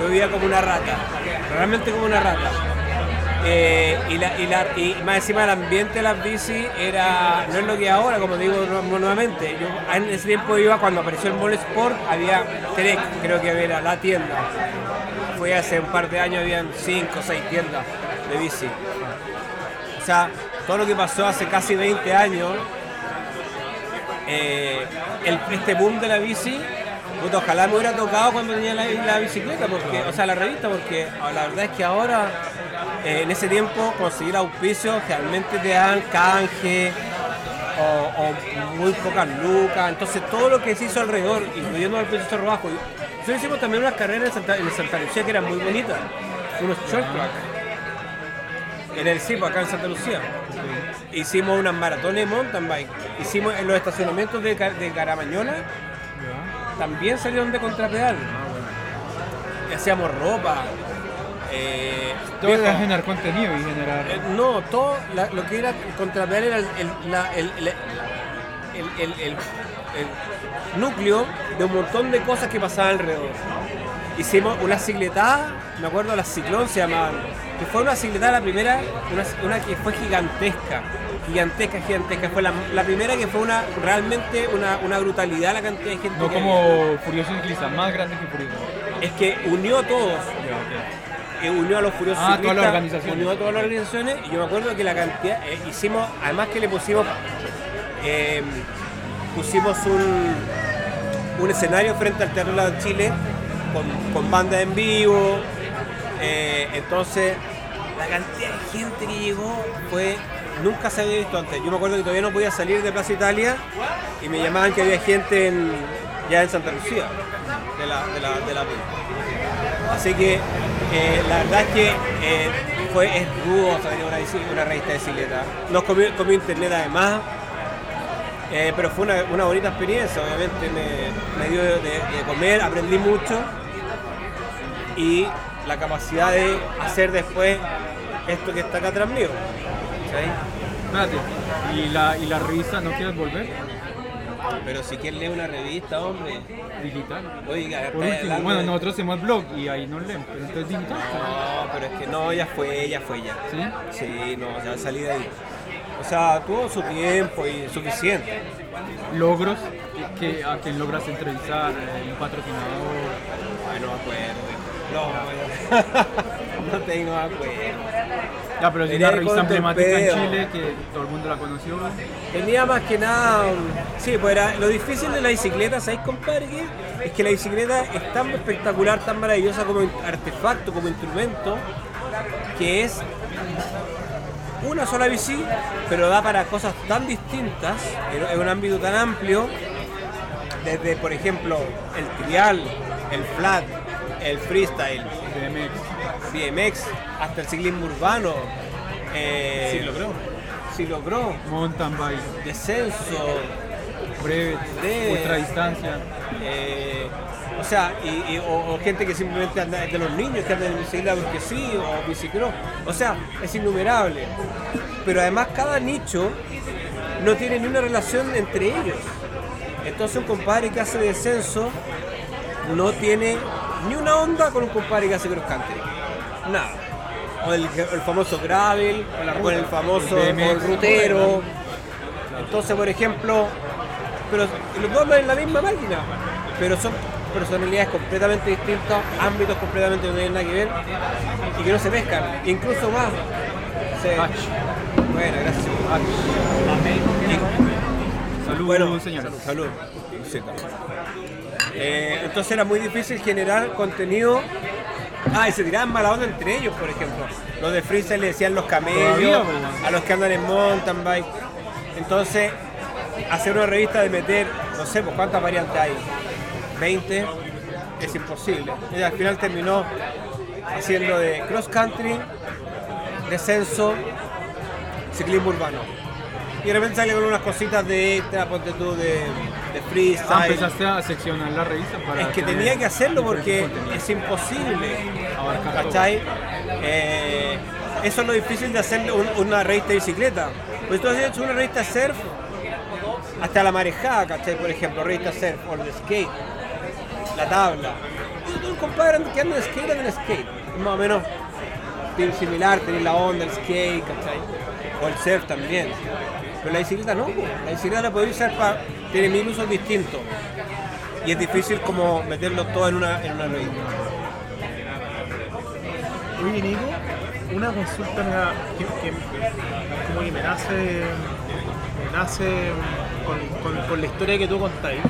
[SPEAKER 2] Yo vivía como una rata, realmente como una rata. Eh, y, más encima el ambiente de las bici era, no es lo que ahora, como digo nu- nuevamente. En ese tiempo iba, cuando apareció el Mall Sport, había Trek, creo que era la tienda. Fue hace un par de años, habían 5 o 6 tiendas de bici. O sea, todo lo que pasó hace casi 20 años, eh, el, este boom de la bici, puta, ojalá me hubiera tocado cuando tenía la, bicicleta, porque, o sea, la revista, porque la verdad es que ahora, eh, en ese tiempo, conseguir auspicios realmente te dan canje o, muy pocas lucas, entonces todo lo que se hizo alrededor, incluyendo el precio Bajo, nosotros hicimos también unas carreras en Santa, en Santa Lucía que eran muy bonitas, unos short track. En el CIPO, acá en Santa Lucía. Hicimos unas maratones de mountain bike. Hicimos en los estacionamientos de, de Caramañola, también salieron de contrapedal. Y hacíamos ropa. Eh,
[SPEAKER 1] Todo
[SPEAKER 2] viejo,
[SPEAKER 1] era generar contenido y generar.
[SPEAKER 2] eh, no, todo la- lo que era contrapedal era el, el- la- el- el núcleo de un montón de cosas que pasaban alrededor. Hicimos una cicletada, me acuerdo, las ciclón se llamaban, que fue una cicletada la primera, una, una que fue gigantesca, gigantesca, gigantesca. Fue la, la primera que fue una realmente una, una brutalidad la cantidad de gente
[SPEAKER 1] No
[SPEAKER 2] que
[SPEAKER 1] como Furioso Ciclista, más grande que Furioso.
[SPEAKER 2] había. Es que unió a todos, que unió a los furiosos
[SPEAKER 1] Ah, todas las
[SPEAKER 2] ciclistas,
[SPEAKER 1] organizaciones.
[SPEAKER 2] unió a todas las organizaciones y yo me acuerdo que la cantidad eh, hicimos además que le pusimos eh, pusimos un, un escenario frente al Teatro de Chile con, con banda en vivo. Eh, entonces la cantidad de gente que llegó fue nunca se había visto antes. Yo me acuerdo que todavía no podía salir de Plaza Italia y me llamaban que había gente en, ya en Santa Lucía de la, de la, de la Así que eh, la verdad es que eh, fue es rudo tener una, una revista de bicicleta. Nos comió, comió internet además, pero fue una, bonita experiencia, obviamente. Me, me dio de comer, aprendí mucho y la capacidad de hacer después esto que está acá atrás mío.
[SPEAKER 1] Espérate, ¿y la, ¿y la revista no quieres volver?
[SPEAKER 2] Pero si quieres leer una revista, hombre,
[SPEAKER 1] Digital.
[SPEAKER 2] oiga,
[SPEAKER 1] Por
[SPEAKER 2] está
[SPEAKER 1] último,
[SPEAKER 2] hablando
[SPEAKER 1] bueno, nosotros hacemos blog y ahí no leen, pero entonces digital.
[SPEAKER 2] No, pero es que no, ya fue, ya fue ya.
[SPEAKER 1] ¿Sí?
[SPEAKER 2] Sí, no, ya salí de ahí. O sea, tuvo su tiempo y suficiente.
[SPEAKER 1] Logros, que, a quien logras entrevistar, un patrocinador.
[SPEAKER 2] Ay, no me acuerdo. No, no tengo acuerdo.
[SPEAKER 1] Ya, pero
[SPEAKER 2] Tenía
[SPEAKER 1] una revista emblemática en. Chile que todo el mundo la conoció.
[SPEAKER 2] Tenía más que nada. Sí, pues era, lo difícil de la bicicleta, ¿sabéis, compadre? qué? Es que la bicicleta es tan espectacular, tan maravillosa como artefacto, como instrumento, que es una sola bici, pero da para cosas tan distintas, en un ámbito tan amplio, desde, por ejemplo, el trial, el flat, el freestyle,
[SPEAKER 1] BMX.
[SPEAKER 2] BMX, hasta el ciclismo urbano. Eh,
[SPEAKER 3] Ciclocross.
[SPEAKER 2] Ciclocross,
[SPEAKER 1] Mountain bike,
[SPEAKER 2] descenso,
[SPEAKER 1] brevet,
[SPEAKER 2] De-
[SPEAKER 1] ultradistancia.
[SPEAKER 2] eh, o sea, y, y- o, o gente que simplemente anda de los niños que andan en bicicleta porque sí, o bicicross. O sea, es innumerable. Pero además cada nicho no tiene ni una relación entre ellos. Entonces un compadre que hace descenso no tiene ni una onda con un compadre que hace cross country. Nada. O el, el famoso gravel, o el famoso
[SPEAKER 1] El
[SPEAKER 2] o el
[SPEAKER 1] BMX.
[SPEAKER 2] rutero. Entonces, por ejemplo, pero los dos andan en la misma máquina, pero son personalidades completamente distintas, ámbitos completamente que no tienen nada que ver y que no se pescan, incluso más. se-. Bueno, gracias.
[SPEAKER 1] Salud,
[SPEAKER 2] Bueno,
[SPEAKER 1] señores.
[SPEAKER 2] Salud. Claro. Eh, entonces era muy difícil generar contenido. Ah, y se tiraban mala onda entre ellos, por ejemplo. Los de freestyle le decían los camellos, a los que andan en mountain bike. Entonces, hacer una revista de meter, no sé, pues cuántas variantes hay, 20, es imposible. Y al final terminó haciendo de cross country, descenso, ciclismo urbano. Y de repente sale con unas cositas de extra, ponte tú, de, de freestyle.
[SPEAKER 1] Ah, empezaste a seccionar la revista para
[SPEAKER 2] Es que tenía que hacerlo porque es imposible.
[SPEAKER 1] Abarcar.
[SPEAKER 2] ¿Cachai? Eh, eso es lo difícil de hacer un- una revista de bicicleta. Pues tú has hecho una revista surf hasta la marejada, ¿cachai? Por ejemplo, revista surf o el skate, la tabla. Y tú, compadre que anda en skate, anda en skate. Es más o menos similar, tener la onda, el skate, ¿cachai? O el surf también. Pero la bicicleta no, la bicicleta la podéis usar para. tiene mil usos distintos. Y es difícil como meterlo todo en una, en una revista.
[SPEAKER 3] Oye, Nico, una consulta que, como que me nace, nace con, con- la historia que tú contáis,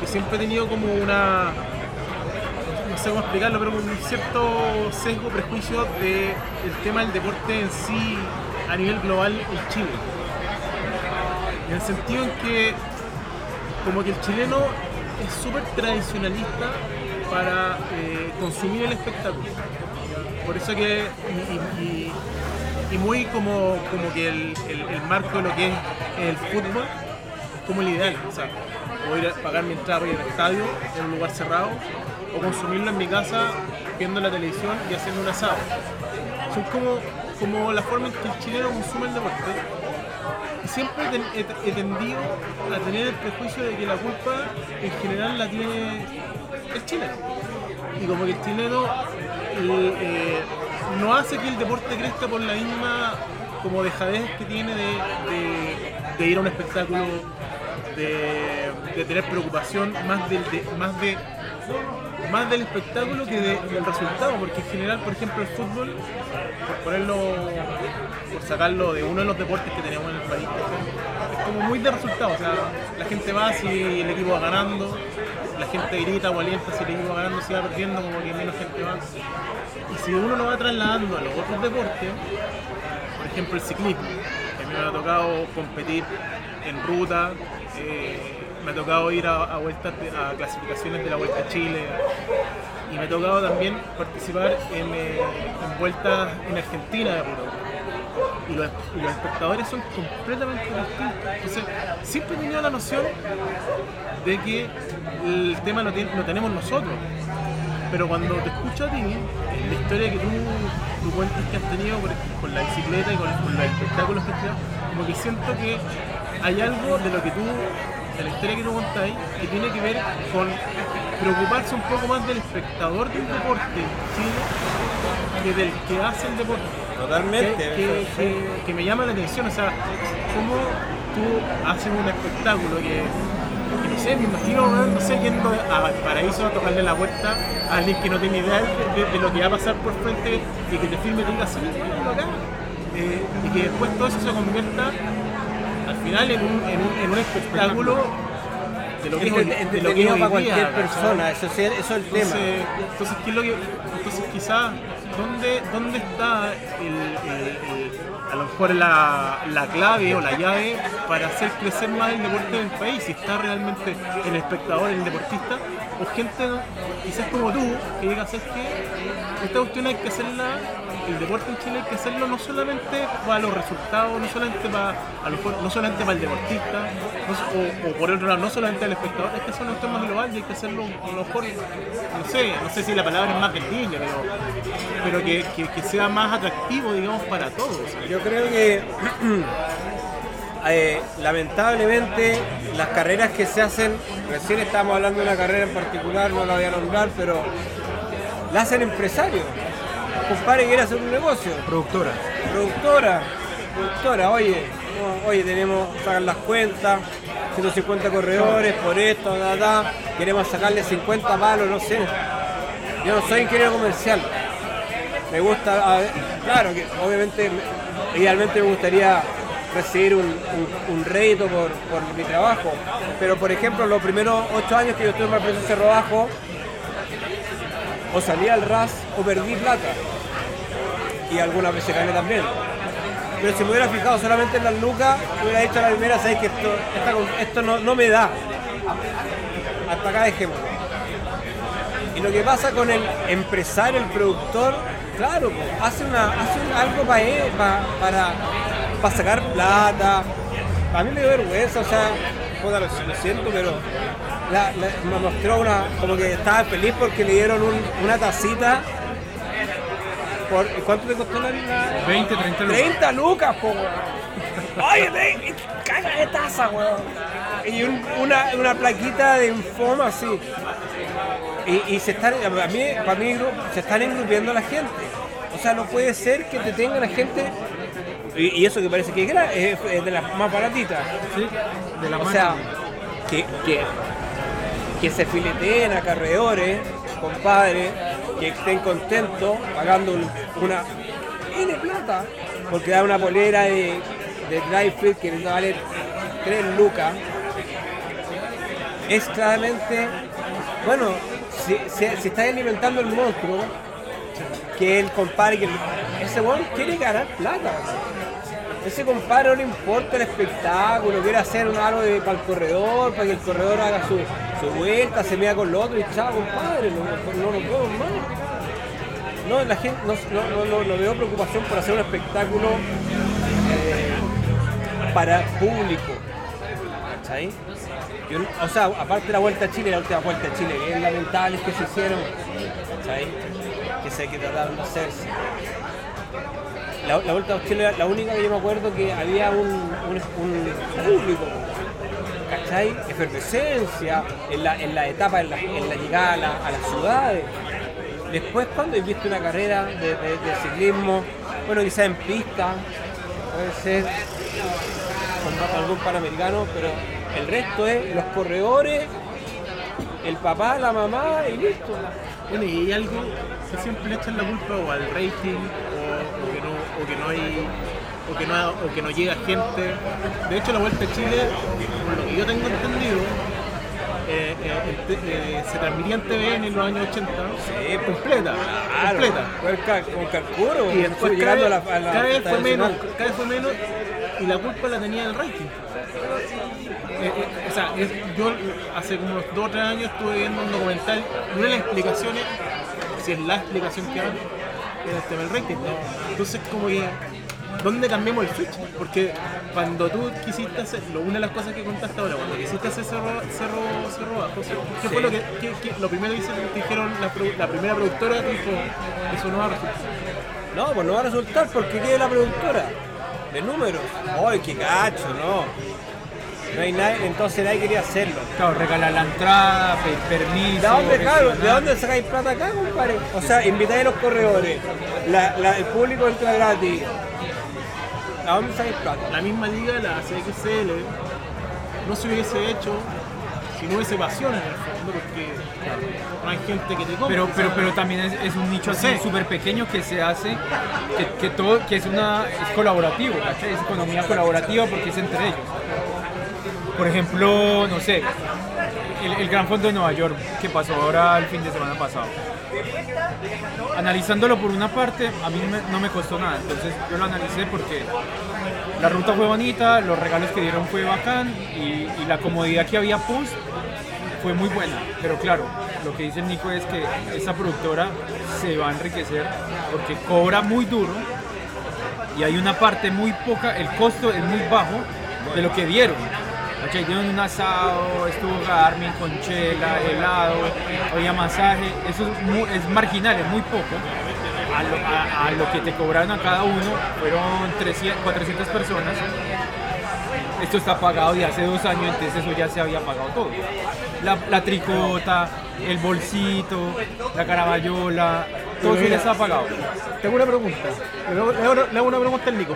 [SPEAKER 3] que siempre he tenido como una, no sé cómo explicarlo, pero un cierto sesgo, prejuicio del tema del deporte en sí a nivel global en Chile. En el sentido en que como que el chileno es súper tradicionalista para eh, consumir el espectáculo. Por eso que, y, muy como, como que el, el- marco de lo que es el fútbol es como el ideal. O sea, o ir a pagar mi entrada ir al estadio en un lugar cerrado, o consumirlo en mi casa viendo la televisión y haciendo un asado. Son como, como la forma en que el chileno consume el deporte. Siempre he, ten- he- he tendido a tener el prejuicio de que la culpa en general la tiene el chileno. Y como que el chileno eh, eh, no hace que el deporte crezca por la misma como dejadez que tiene de, de- ir a un espectáculo, de, de tener preocupación más de más del espectáculo que de- del resultado, porque en general, por ejemplo, el fútbol, por ponerlo, por sacarlo de uno de los deportes que tenemos en el país, es como muy de resultado, o sea, la gente va si el equipo va ganando, la gente grita o alienta si el equipo va ganando, si va perdiendo, como que menos gente va. Y si uno lo va trasladando a los otros deportes, por ejemplo el ciclismo, que a mí me ha tocado competir en ruta, eh, me ha tocado ir a, a vueltas de- a clasificaciones de la Vuelta a Chile y me ha tocado también participar en, eh, en vueltas en Argentina de. Y los, y los espectadores son completamente distintos. Entonces, siempre he tenido la noción de que el tema lo, ten- lo tenemos nosotros. Pero cuando te escucho a ti, la historia que tú, tú cuentas que has tenido con la bicicleta y con, con los espectáculos que has tenido, como que siento que hay algo de lo que tú, de la historia que tú contáis, que tiene que ver con preocuparse un poco más del espectador del deporte que del que hace el deporte.
[SPEAKER 2] Totalmente.
[SPEAKER 3] que, que- que- que me llama la atención, o sea, cómo tú haces un espectáculo que, que no sé, me imagino, no sé, yendo a Valparaíso a tocarle la puerta a alguien que no tiene idea de, de- de lo que va a pasar por frente y que te filme y diga, sí, míralo acá. Eh, y que después todo eso se convierta final en un, en un, en un espectáculo de lo que es de lo que es
[SPEAKER 2] para cualquier persona, eso, eso es el tema.
[SPEAKER 3] Entonces, entonces, ¿qué es lo que, entonces quizás, ¿dónde, ¿dónde está el, el- el- a lo mejor la, la clave o la llave para hacer crecer más el deporte del país? Si está realmente el espectador, el deportista, o gente quizás como tú, que diga, ¿sabes qué? Esta cuestión hay que hacerla, el deporte en Chile hay que hacerlo no solamente para los resultados, no solamente para, a lo no solamente para el deportista, o, o por otro lado, no solamente al espectador, es que hacer un tema global y hay que hacerlo a lo mejor, no sé, no sé si la palabra es más vendible, pero, pero que, que- que sea más atractivo, digamos, para todos.
[SPEAKER 2] Yo creo que eh, lamentablemente las carreras que se hacen, recién estábamos hablando de una carrera en particular, no la voy a nombrar, pero la hacen empresarios. Compadre quiere hacer un negocio.
[SPEAKER 1] Productora.
[SPEAKER 2] Productora, productora, oye, no, oye, tenemos sacar las cuentas, 150 corredores por esto, ta, ta, queremos sacarle 50 palos, no sé. Yo no soy ingeniero comercial. Me gusta, a ver, claro que obviamente, me- idealmente me gustaría recibir un, un, un rédito por, por mi trabajo, pero por ejemplo, los primeros 8 años que yo estuve en Valparaíso Cerro Bajo, o salí al RAS o perdí plata y algunas veces gané también. Pero si me hubiera fijado solamente en las lucas, hubiera dicho la primera, sabes que esto, esto no, no me da. Hasta acá dejémoslo. Y lo que pasa con el empresario, el productor, claro, po, hace, una, hace algo para él, pa- para, para sacar plata. A mí me dio vergüenza, o sea, puta, lo, siento, pero la- la- me mostró una, como que estaba feliz porque le dieron un- una tacita. Por, ¿Cuánto te costó la, la-
[SPEAKER 1] 20, 30 lucas.
[SPEAKER 2] 30 lucas, po. Oye, te, caga de taza, weón. Y un- una, una plaquita de infoma así. Y, y se están, a mí, para mí, se están engrupiendo la gente. O sea, no puede ser que te tengan la gente. Y, y eso que parece que es, gra- es, es de las más baratitas.
[SPEAKER 1] Sí, de la
[SPEAKER 2] O sea, que, que, que se fileteen a carreadores, compadre, que estén contentos pagando un- una N plata, porque da una polera de, de dry fit que les vale 3 lucas. Es claramente, bueno, si, si, si estás alimentando el monstruo, que el compadre, que ese weón quiere ganar plata. Ese compadre no le importa el espectáculo, quiere hacer un algo para el corredor, para que el corredor haga su, su vuelta, se mea con lo otro y chao, compadre, no, no, no lo puedo. No, la gente, no, no, no, no- veo preocupación por hacer un espectáculo eh, para público. ¿Cachai? Yo o sea, aparte de la Vuelta a Chile, la última Vuelta a Chile, bien lamentables que se hicieron, ¿cachai? Que se que trataron de hacerse. La, la Vuelta a Chile, la única que yo me acuerdo que había un, público, ¿cachai? Efervescencia en la, en la etapa, en la, en la llegada a, la- a las ciudades. Después, cuando he visto una carrera de, de- de ciclismo, bueno, quizás en pista, puede ser con algún panamericano, pero el resto es los corredores, el papá, la mamá y listo.
[SPEAKER 3] Bueno, y hay algo que siempre le echan la culpa o al rating o, o que no o que no hay o que no o que no llega gente. De hecho la vuelta a Chile, por lo que yo tengo entendido, eh, eh, eh, se transmitía en TVN en los años 80,
[SPEAKER 2] Sí, pues,
[SPEAKER 3] completa, completa.
[SPEAKER 2] Fue el cal- como Calcuro,
[SPEAKER 3] Y después cada,
[SPEAKER 2] a la, a la
[SPEAKER 3] cada vez fue menos, cada vez fue menos y la culpa la tenía el rating. O sea, yo hace como unos dos o tres años estuve viendo un documental, una de las explicaciones, si es la explicación que dan, era el tema del rating. ¿no? Entonces como que ¿dónde cambiamos el switch? Porque cuando tú quisiste hacer, una de las cosas que contaste ahora, cuando quisiste hacer cerro, cerro, cerro bajo, ¿qué fue lo que, lo primero que dijeron la, primera productora dijo, eso no va a resultar?
[SPEAKER 2] No, pues no va a resultar porque ¿qué es la productora? De números. ¡Ay, qué cacho! No. No hay nadie, entonces nadie quería hacerlo.
[SPEAKER 1] Claro, regalar la entrada, pedir permiso.
[SPEAKER 2] ¿De dónde, claro, ¿De dónde sacáis plata acá, compadre? O sea, invitáis a los corredores, la- la- el público entra gratis. ¿De dónde sacáis plata?
[SPEAKER 3] La misma liga, la CXL, no se hubiese hecho si no hubiese pasión en el fondo, porque no hay gente que te compre.
[SPEAKER 1] Pero, también es, es un nicho así
[SPEAKER 3] Sí.
[SPEAKER 1] súper pequeño que se hace, que, que todo, que es una es colaborativo, ¿cachai? Es economía colaborativa porque es entre ellos. Por ejemplo, no sé, el, Gran Fondo de Nueva York que pasó ahora el fin de semana pasado. Analizándolo por una parte, a mí no me costó nada, entonces yo lo analicé porque la ruta fue bonita, los regalos que dieron fue bacán y, y la comodidad que había post fue muy buena, pero claro, lo que dice Nico es que esa productora se va a enriquecer porque cobra muy duro y hay una parte muy poca, el costo es muy bajo de lo que dieron. Ok, dieron un asado, estuvo Garmin con chela, helado, había masaje, eso es, marginal, es muy poco. A lo, a- a lo que te cobraron a cada uno, fueron 300, 400 personas. Esto está pagado de hace dos años, entonces eso ya se había pagado todo. La, la tricota, el bolsito, la carabayola, todo eso ya está pagado.
[SPEAKER 3] Tengo una pregunta. Le hago, le una pregunta al Nico.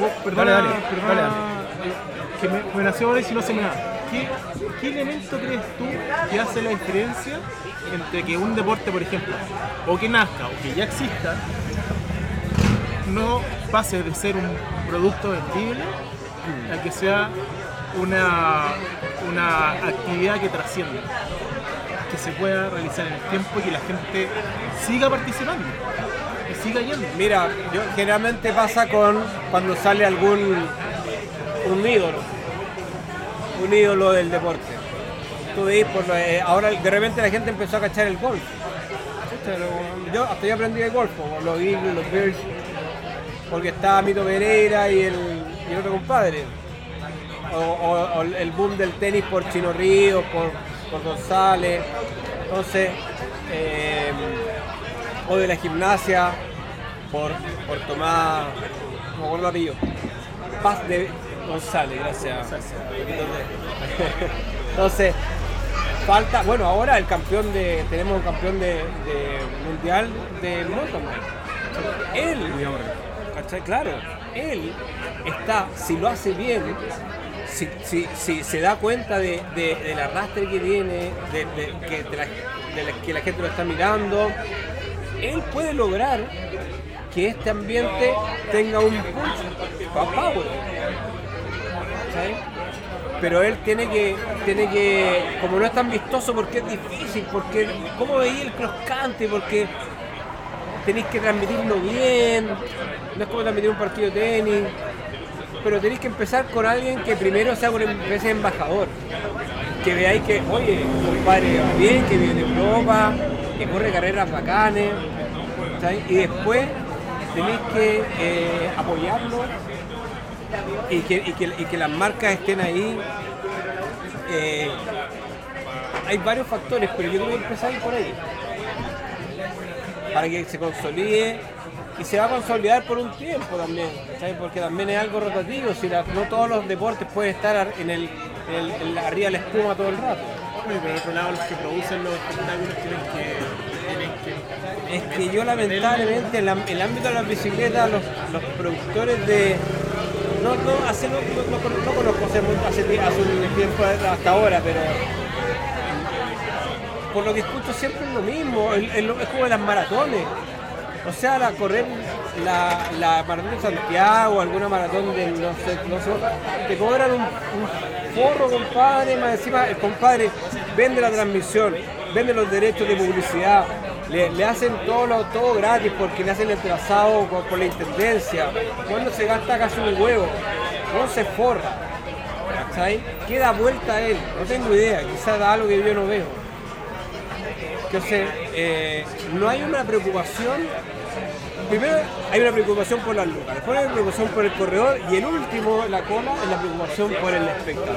[SPEAKER 3] Oh, Perdona,
[SPEAKER 1] Dale, dale,
[SPEAKER 3] perdona,
[SPEAKER 1] dale,
[SPEAKER 3] que me, ahora y no se me da. ¿Qué, ¿Qué elemento crees tú que hace la diferencia entre que un deporte, por ejemplo, o que nazca o que ya exista, no pase de ser un producto vendible a que sea una, una actividad que trascienda? que se pueda realizar en el tiempo y que la gente siga participando, que siga yendo.
[SPEAKER 2] Mira, generalmente pasa con cuando sale algún un ídolo, un ídolo del deporte. Tú eh, ahora de repente la gente empezó a cachar el golf. Yo hasta yo aprendí de golf, como los Eagles, los Bears, porque estaba Mito Pereira y el, y el otro compadre. O, el boom del tenis por Chino Ríos, por, por González. Entonces, eh, o de la gimnasia por, por Tomás, no me el González, gracias. Entonces, falta, bueno, ahora el campeón de, tenemos un campeón de, de mundial de mountain. Él, ¿cachai? Claro, él está, si lo hace bien, si, si- si se da cuenta de, de- del arrastre que tiene, de, que, de la, que la gente lo está mirando, él puede lograr que este ambiente tenga un punch, pa- power. Pero él tiene que, tiene que, como no es tan vistoso porque es difícil, porque cómo veía el crosscante, porque tenéis que transmitirlo bien, no es como transmitir un partido de tenis, pero tenéis que empezar con alguien que primero sea una especie de embajador, que veáis que, oye, compadre, va bien, que viene de Europa, que corre carreras bacanes, y después tenéis que eh, apoyarlo y que, y que- y que las marcas estén ahí. Eh, hay varios factores, pero yo creo que empezar por ahí para que se consolide y se va a consolidar por un tiempo también, ¿sabes? porque también es algo rotativo, si la- no todos los deportes pueden estar ar- en el, en el- en la- arriba de la espuma todo el rato.
[SPEAKER 3] Y por otro lado, los que producen los espectáculos tienen que. Tienen que
[SPEAKER 2] Es que yo lamentablemente en la- en el ámbito de las bicicletas, los, los productores de... No, no, hace, no, no- no con- no conozco hace, hace, hace un tiempo hasta ahora, pero por lo que escucho siempre es lo mismo, es como las maratones. O sea, la correr la, la maratón de Santiago, alguna maratón de no sé, no sé, te cobran un, un forro, compadre, más encima el compadre vende la transmisión, vende los derechos de publicidad, le, hacen todo lo, todo gratis porque le hacen el trazado con, la intendencia. Cuando se gasta casi un huevo, no se forra. ¿cachai? ¿Qué da vuelta a él? No tengo idea, quizás da algo que yo no veo. Entonces, eh, no hay una preocupación primero hay una preocupación por las lucas, después hay una preocupación por el corredor y el último, la cola, es la preocupación por el espectador.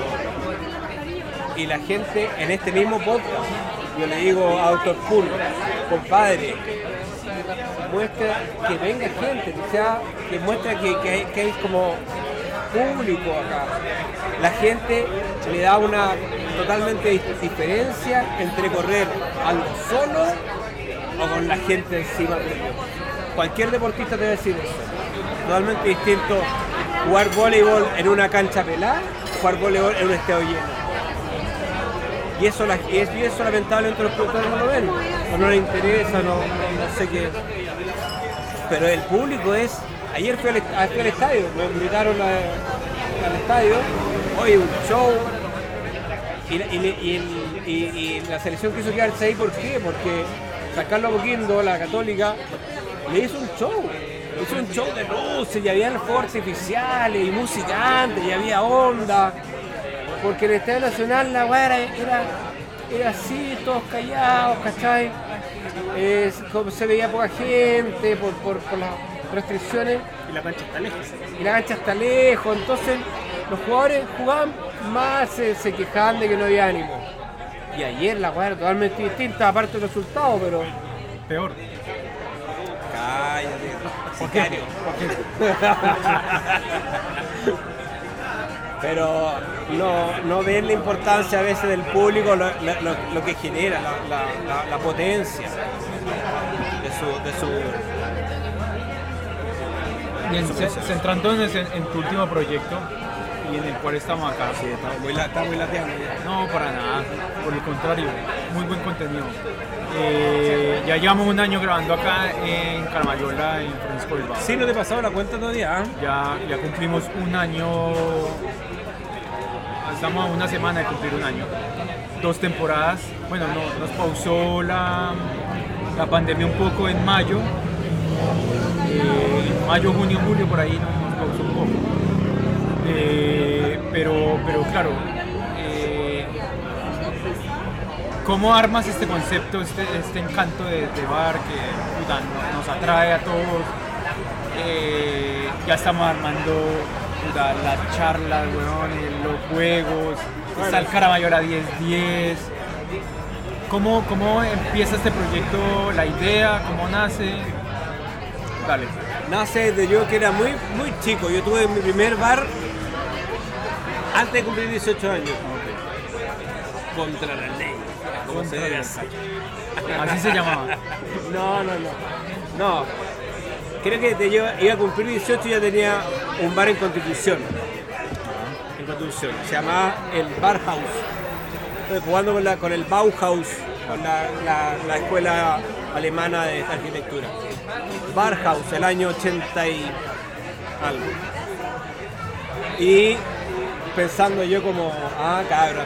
[SPEAKER 2] Y la gente en este mismo podcast, yo le digo a Doctor Pool, compadre, muestra que venga gente, que, sea, que muestra que, que hay, como público acá. La gente le da una totalmente diferencia entre correr algo solo o con la gente encima de ellos. Cualquier deportista te va a decir eso. Totalmente distinto jugar voleibol en una cancha pelada, jugar voleibol en un estadio lleno. Y eso, la- y es- y eso los productores no lo ven, o no les interesa, no, no- sé qué. Pero el público es. Ayer fui al, estadio, me invitaron al estadio, hoy un show. Y, la- el- selección quiso quedarse ahí, ¿por qué? Porque Carlos Apoquindo, la católica, le hizo un show. Hizo un show de luces, y había fuegos artificiales, y música antes, y había onda. Porque en el Estadio Nacional la weá era, era, era así, todos callados, ¿cachai? Como se veía poca gente por, por, por las restricciones
[SPEAKER 3] Y la cancha está lejos.
[SPEAKER 2] y la cancha está lejos, entonces los jugadores jugaban más, se, se quejaban de que no había ánimo. Y ayer la weá era totalmente distinta, aparte del resultado, pero.
[SPEAKER 1] Peor.
[SPEAKER 2] Cállate,
[SPEAKER 1] Sicario.
[SPEAKER 2] pero no, no ven la importancia a veces del público, lo, lo- que genera, la, la- potencia de su, de su
[SPEAKER 1] Bien, ce- centrándonos en, en tu último proyecto y en el cual estamos acá.
[SPEAKER 2] Está muy, está muy lateando ya.
[SPEAKER 1] No, para nada. Por el contrario, muy buen contenido. Eh, ya llevamos un año grabando acá en Carmayola, en Francisco Bilbao.
[SPEAKER 2] Sí, no te he pasado la cuenta todavía, ¿ah?
[SPEAKER 1] Ya, ya cumplimos un año. Estamos a una semana de cumplir un año. Dos temporadas. Bueno, no- nos pausó la, la pandemia un poco en mayo. Eh, mayo, junio, julio, por ahí nos, pausó un poco. Eh, pero, pero claro, eh, ¿cómo armas este concepto, este, este encanto de, de bar que nos atrae a todos? Eh, ya estamos armando puta, las charlas, weón, los juegos, está el Caramayor a 10-10. ¿Cómo, ¿Cómo empieza este proyecto? ¿La idea? ¿Cómo nace? Dale.
[SPEAKER 2] Nace de yo que era muy, muy chico. Yo tuve mi primer bar antes de cumplir 18 años. Contra la ley. Como se debe hacer.
[SPEAKER 1] Así se llamaba.
[SPEAKER 2] No, no, no. No. Creo que te lleva- iba a cumplir 18 y ya tenía un bar en Constitución. En Constitución. Se llamaba el Bar House. Estoy jugando con, la- con el Bauhaus, con la, la- la escuela alemana de arquitectura. Bar House, el año 80 y algo. Y pensando yo como, ah, cabrón,
[SPEAKER 1] a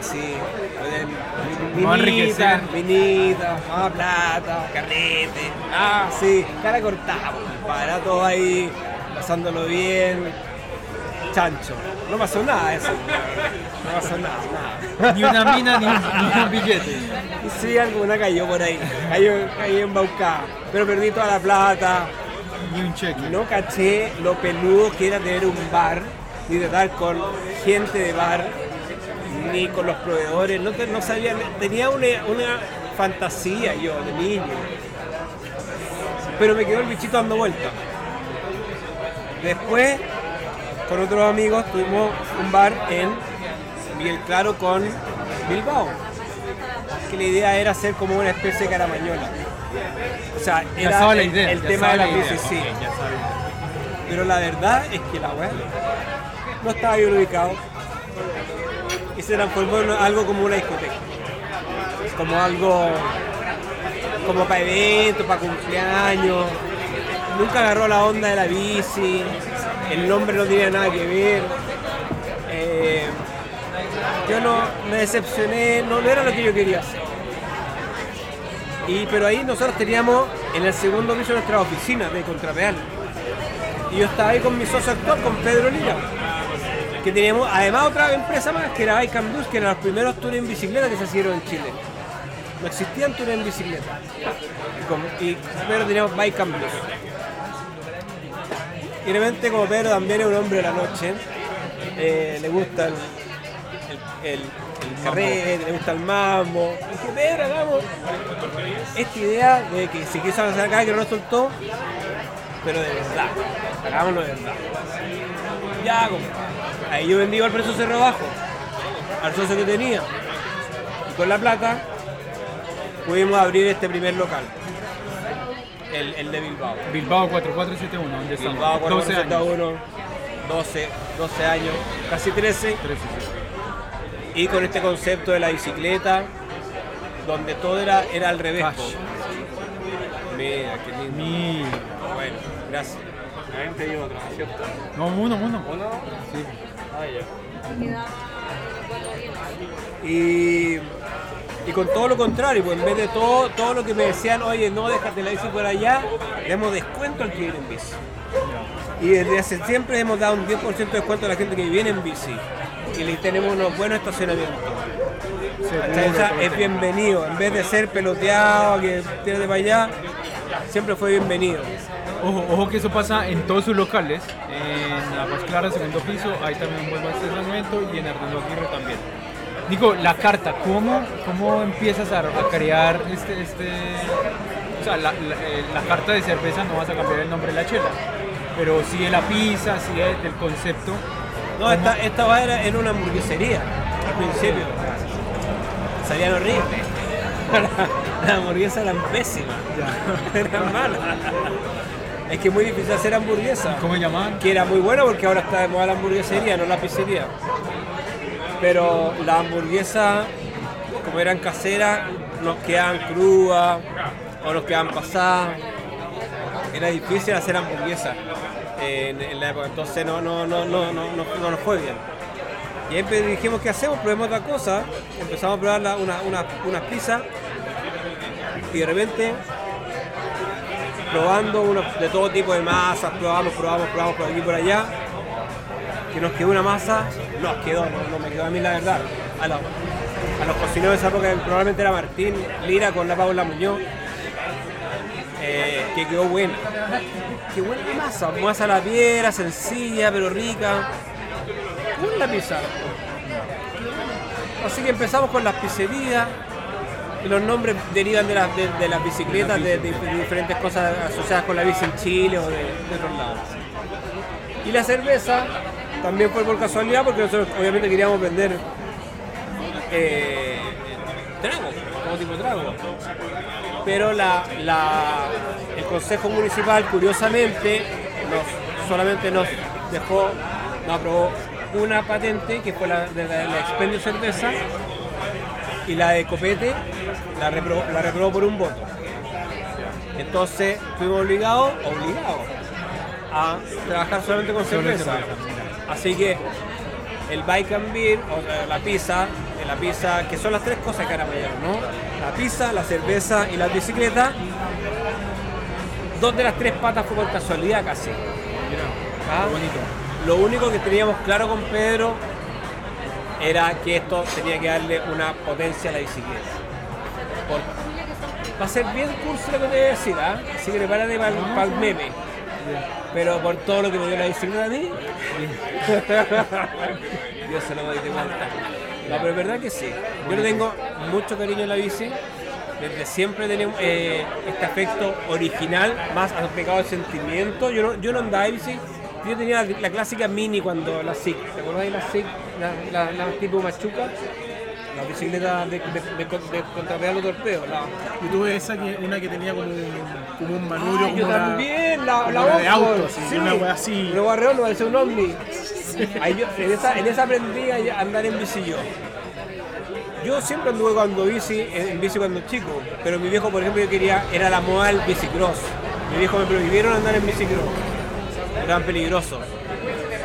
[SPEAKER 2] Minita, minita, más plata, carrete. Ah, sí, cara cortada, para todo ahí, pasándolo bien. Chancho. No pasó nada eso. No pasó nada, nada.
[SPEAKER 1] Ni una mina ni un, ni un billete.
[SPEAKER 2] Sí, alguna cayó por ahí. Cayó, cayó embaucada. Pero perdí toda la plata.
[SPEAKER 1] Ni un cheque.
[SPEAKER 2] No caché lo peludo que era tener un bar, ni tratar con gente de bar, ni con los proveedores. No, no sabía, tenía una, una fantasía yo de niño. Pero me quedó el bichito dando vuelta. Después, con otros amigos, tuvimos un bar en Miguel Claro con Bilbao. Que la idea era hacer como una especie de caramañola. O sea, era el-
[SPEAKER 1] idea.
[SPEAKER 2] el tema de la crisis, sí. Pero la verdad es que la weá no estaba bien ubicado y se transformó en algo como una discoteca. Como algo como para eventos, para cumpleaños. Nunca agarró la onda de la bici, el nombre no tenía nada que ver. Eh, yo no me decepcioné, no, era lo que yo quería hacer. Y, pero ahí nosotros teníamos en el segundo piso nuestra oficina de Contrapeal. Y yo estaba ahí con mi socio actual, con Pedro Lira. Que teníamos además otra empresa más, que era and Bus, que eran los primeros tours en bicicleta que se hicieron en Chile. No existían tours en bicicleta. Y, y primero teníamos Bike and Bus. Y de repente como Pedro también es un hombre de la noche, eh, le gusta el, el, el, el carrete, le gusta el mambo. Y Pedro, hagamos esta idea de que se quiso hacer acá que no nos soltó, pero de verdad, hagámoslo de verdad. Ya, compadre. Ahí yo vendí al precio cerro bajo, al socio que tenía. Y con la plata pudimos abrir este primer local. El, el de Bilbao.
[SPEAKER 1] Bilbao 4471, ¿dónde estamos?
[SPEAKER 2] Bilbao
[SPEAKER 1] 12 años.
[SPEAKER 2] 471, 12, 12 años, casi 13.
[SPEAKER 1] 13, sí.
[SPEAKER 2] Y con este concepto de la bicicleta, donde todo era, era al revés. Mira, qué lindo.
[SPEAKER 1] Mi...
[SPEAKER 2] Bueno, gracias.
[SPEAKER 1] No, uno, uno. Sí.
[SPEAKER 2] Y, y con todo lo contrario, pues en vez de todo, todo lo que me decían, oye, no déjate la bici por allá, le damos descuento al que viene en bici. Y desde hace siempre hemos dado un 10% de descuento a la gente que viene en bici. Y le tenemos unos buenos estacionamientos. Sea, es bienvenido. En vez de ser peloteado, que tire de para allá, siempre fue bienvenido.
[SPEAKER 1] Ojo, ojo que eso pasa en todos sus locales. En La Paz Clara, segundo piso, hay también un buen estacionamiento y en Hernando Aguirre también. Nico, la carta, ¿cómo, cómo empiezas a, a crear este, este... O sea, la, la- eh, la carta de cerveza no vas a cambiar el nombre de la chela, pero sí de la pizza, sí de- del concepto.
[SPEAKER 2] No, esta, esta va era, era una hamburguesería al principio. Salían horribles. Las hamburguesas eran pésimas. Eran malas. Es que es muy difícil hacer hamburguesa.
[SPEAKER 1] ¿Cómo llamaban?
[SPEAKER 2] Que era muy buena porque ahora está de moda la hamburguesería, no la pizzería. Pero la hamburguesa, como eran caseras, nos quedaban crudas o nos quedaban pasadas. Era difícil hacer hamburguesa en, en la época, entonces no, no, no, no, no, no, no nos fue bien. Y ahí dijimos, ¿qué hacemos? Probemos otra cosa. Empezamos a probar la- una- una- unas pizzas y de repente probando unos- de todo tipo de masas, probamos, probamos, probamos por aquí y por allá, que nos quedó una masa, nos quedó, no, me quedó a mí la verdad, a, los- a los cocineros de esa época probablemente era Martín Lira con la Paula Muñoz, eh, que quedó buena. Qué buena masa, masa a la piedra, sencilla pero rica. La pizza. Así que empezamos con las pizzerías. Los nombres derivan de, las de, las bicicletas, de, de- diferentes cosas asociadas con la bici en Chile o de otros lados. Y la cerveza también fue por casualidad porque nosotros obviamente queríamos vender eh, trago, todo tipo de trago. Pero la, la- el Consejo Municipal, curiosamente, nos, solamente nos dejó, nos aprobó una patente que fue la de la, la expendio cerveza y la de copete la reprobó, la reprobó por un voto. Entonces fuimos obligados, obligados a trabajar solamente con cerveza. Así que el bike and beer, o sea, la pizza, eh, la pizza, que son las tres cosas que ahora mayor, ¿no? La pizza, la cerveza y la bicicleta. Dos de las tres patas fue por casualidad casi. Ah. Lo único que teníamos claro con Pedro era que esto tenía que darle una potencia a la bicicleta. Por- va a ser bien curso lo que te voy a decir, ¿ah? así que prepárate para el meme. Pero por todo lo que me dio la bicicleta a mí, yo se lo doy de vuelta. No, pero es verdad que sí. Yo le tengo mucho cariño a la bici. Desde siempre tenemos eh, este afecto original, más aplicado al sentimiento. Yo no, yo no andaba en bici. Yo tenía la, clásica mini cuando la SIC. ¿Te acuerdas de la SIC? La tipo machuca. La bicicleta de, de, de, de. La,
[SPEAKER 3] Yo tuve esa que una que tenía como un, como un manubrio,
[SPEAKER 2] Ah,
[SPEAKER 3] como
[SPEAKER 2] yo
[SPEAKER 3] una-
[SPEAKER 2] también, la, la
[SPEAKER 3] como de auto, sí, una wea así.
[SPEAKER 2] Una barreón, parecía un ovni. Ahí yo- en, esa, en esa aprendí a andar en bici yo. Yo siempre anduve cuando bici, en en bici cuando chico, pero mi viejo, por ejemplo, yo quería, era la moda del bicicross. Mi viejo me prohibieron andar en bicicross. Eran peligrosos.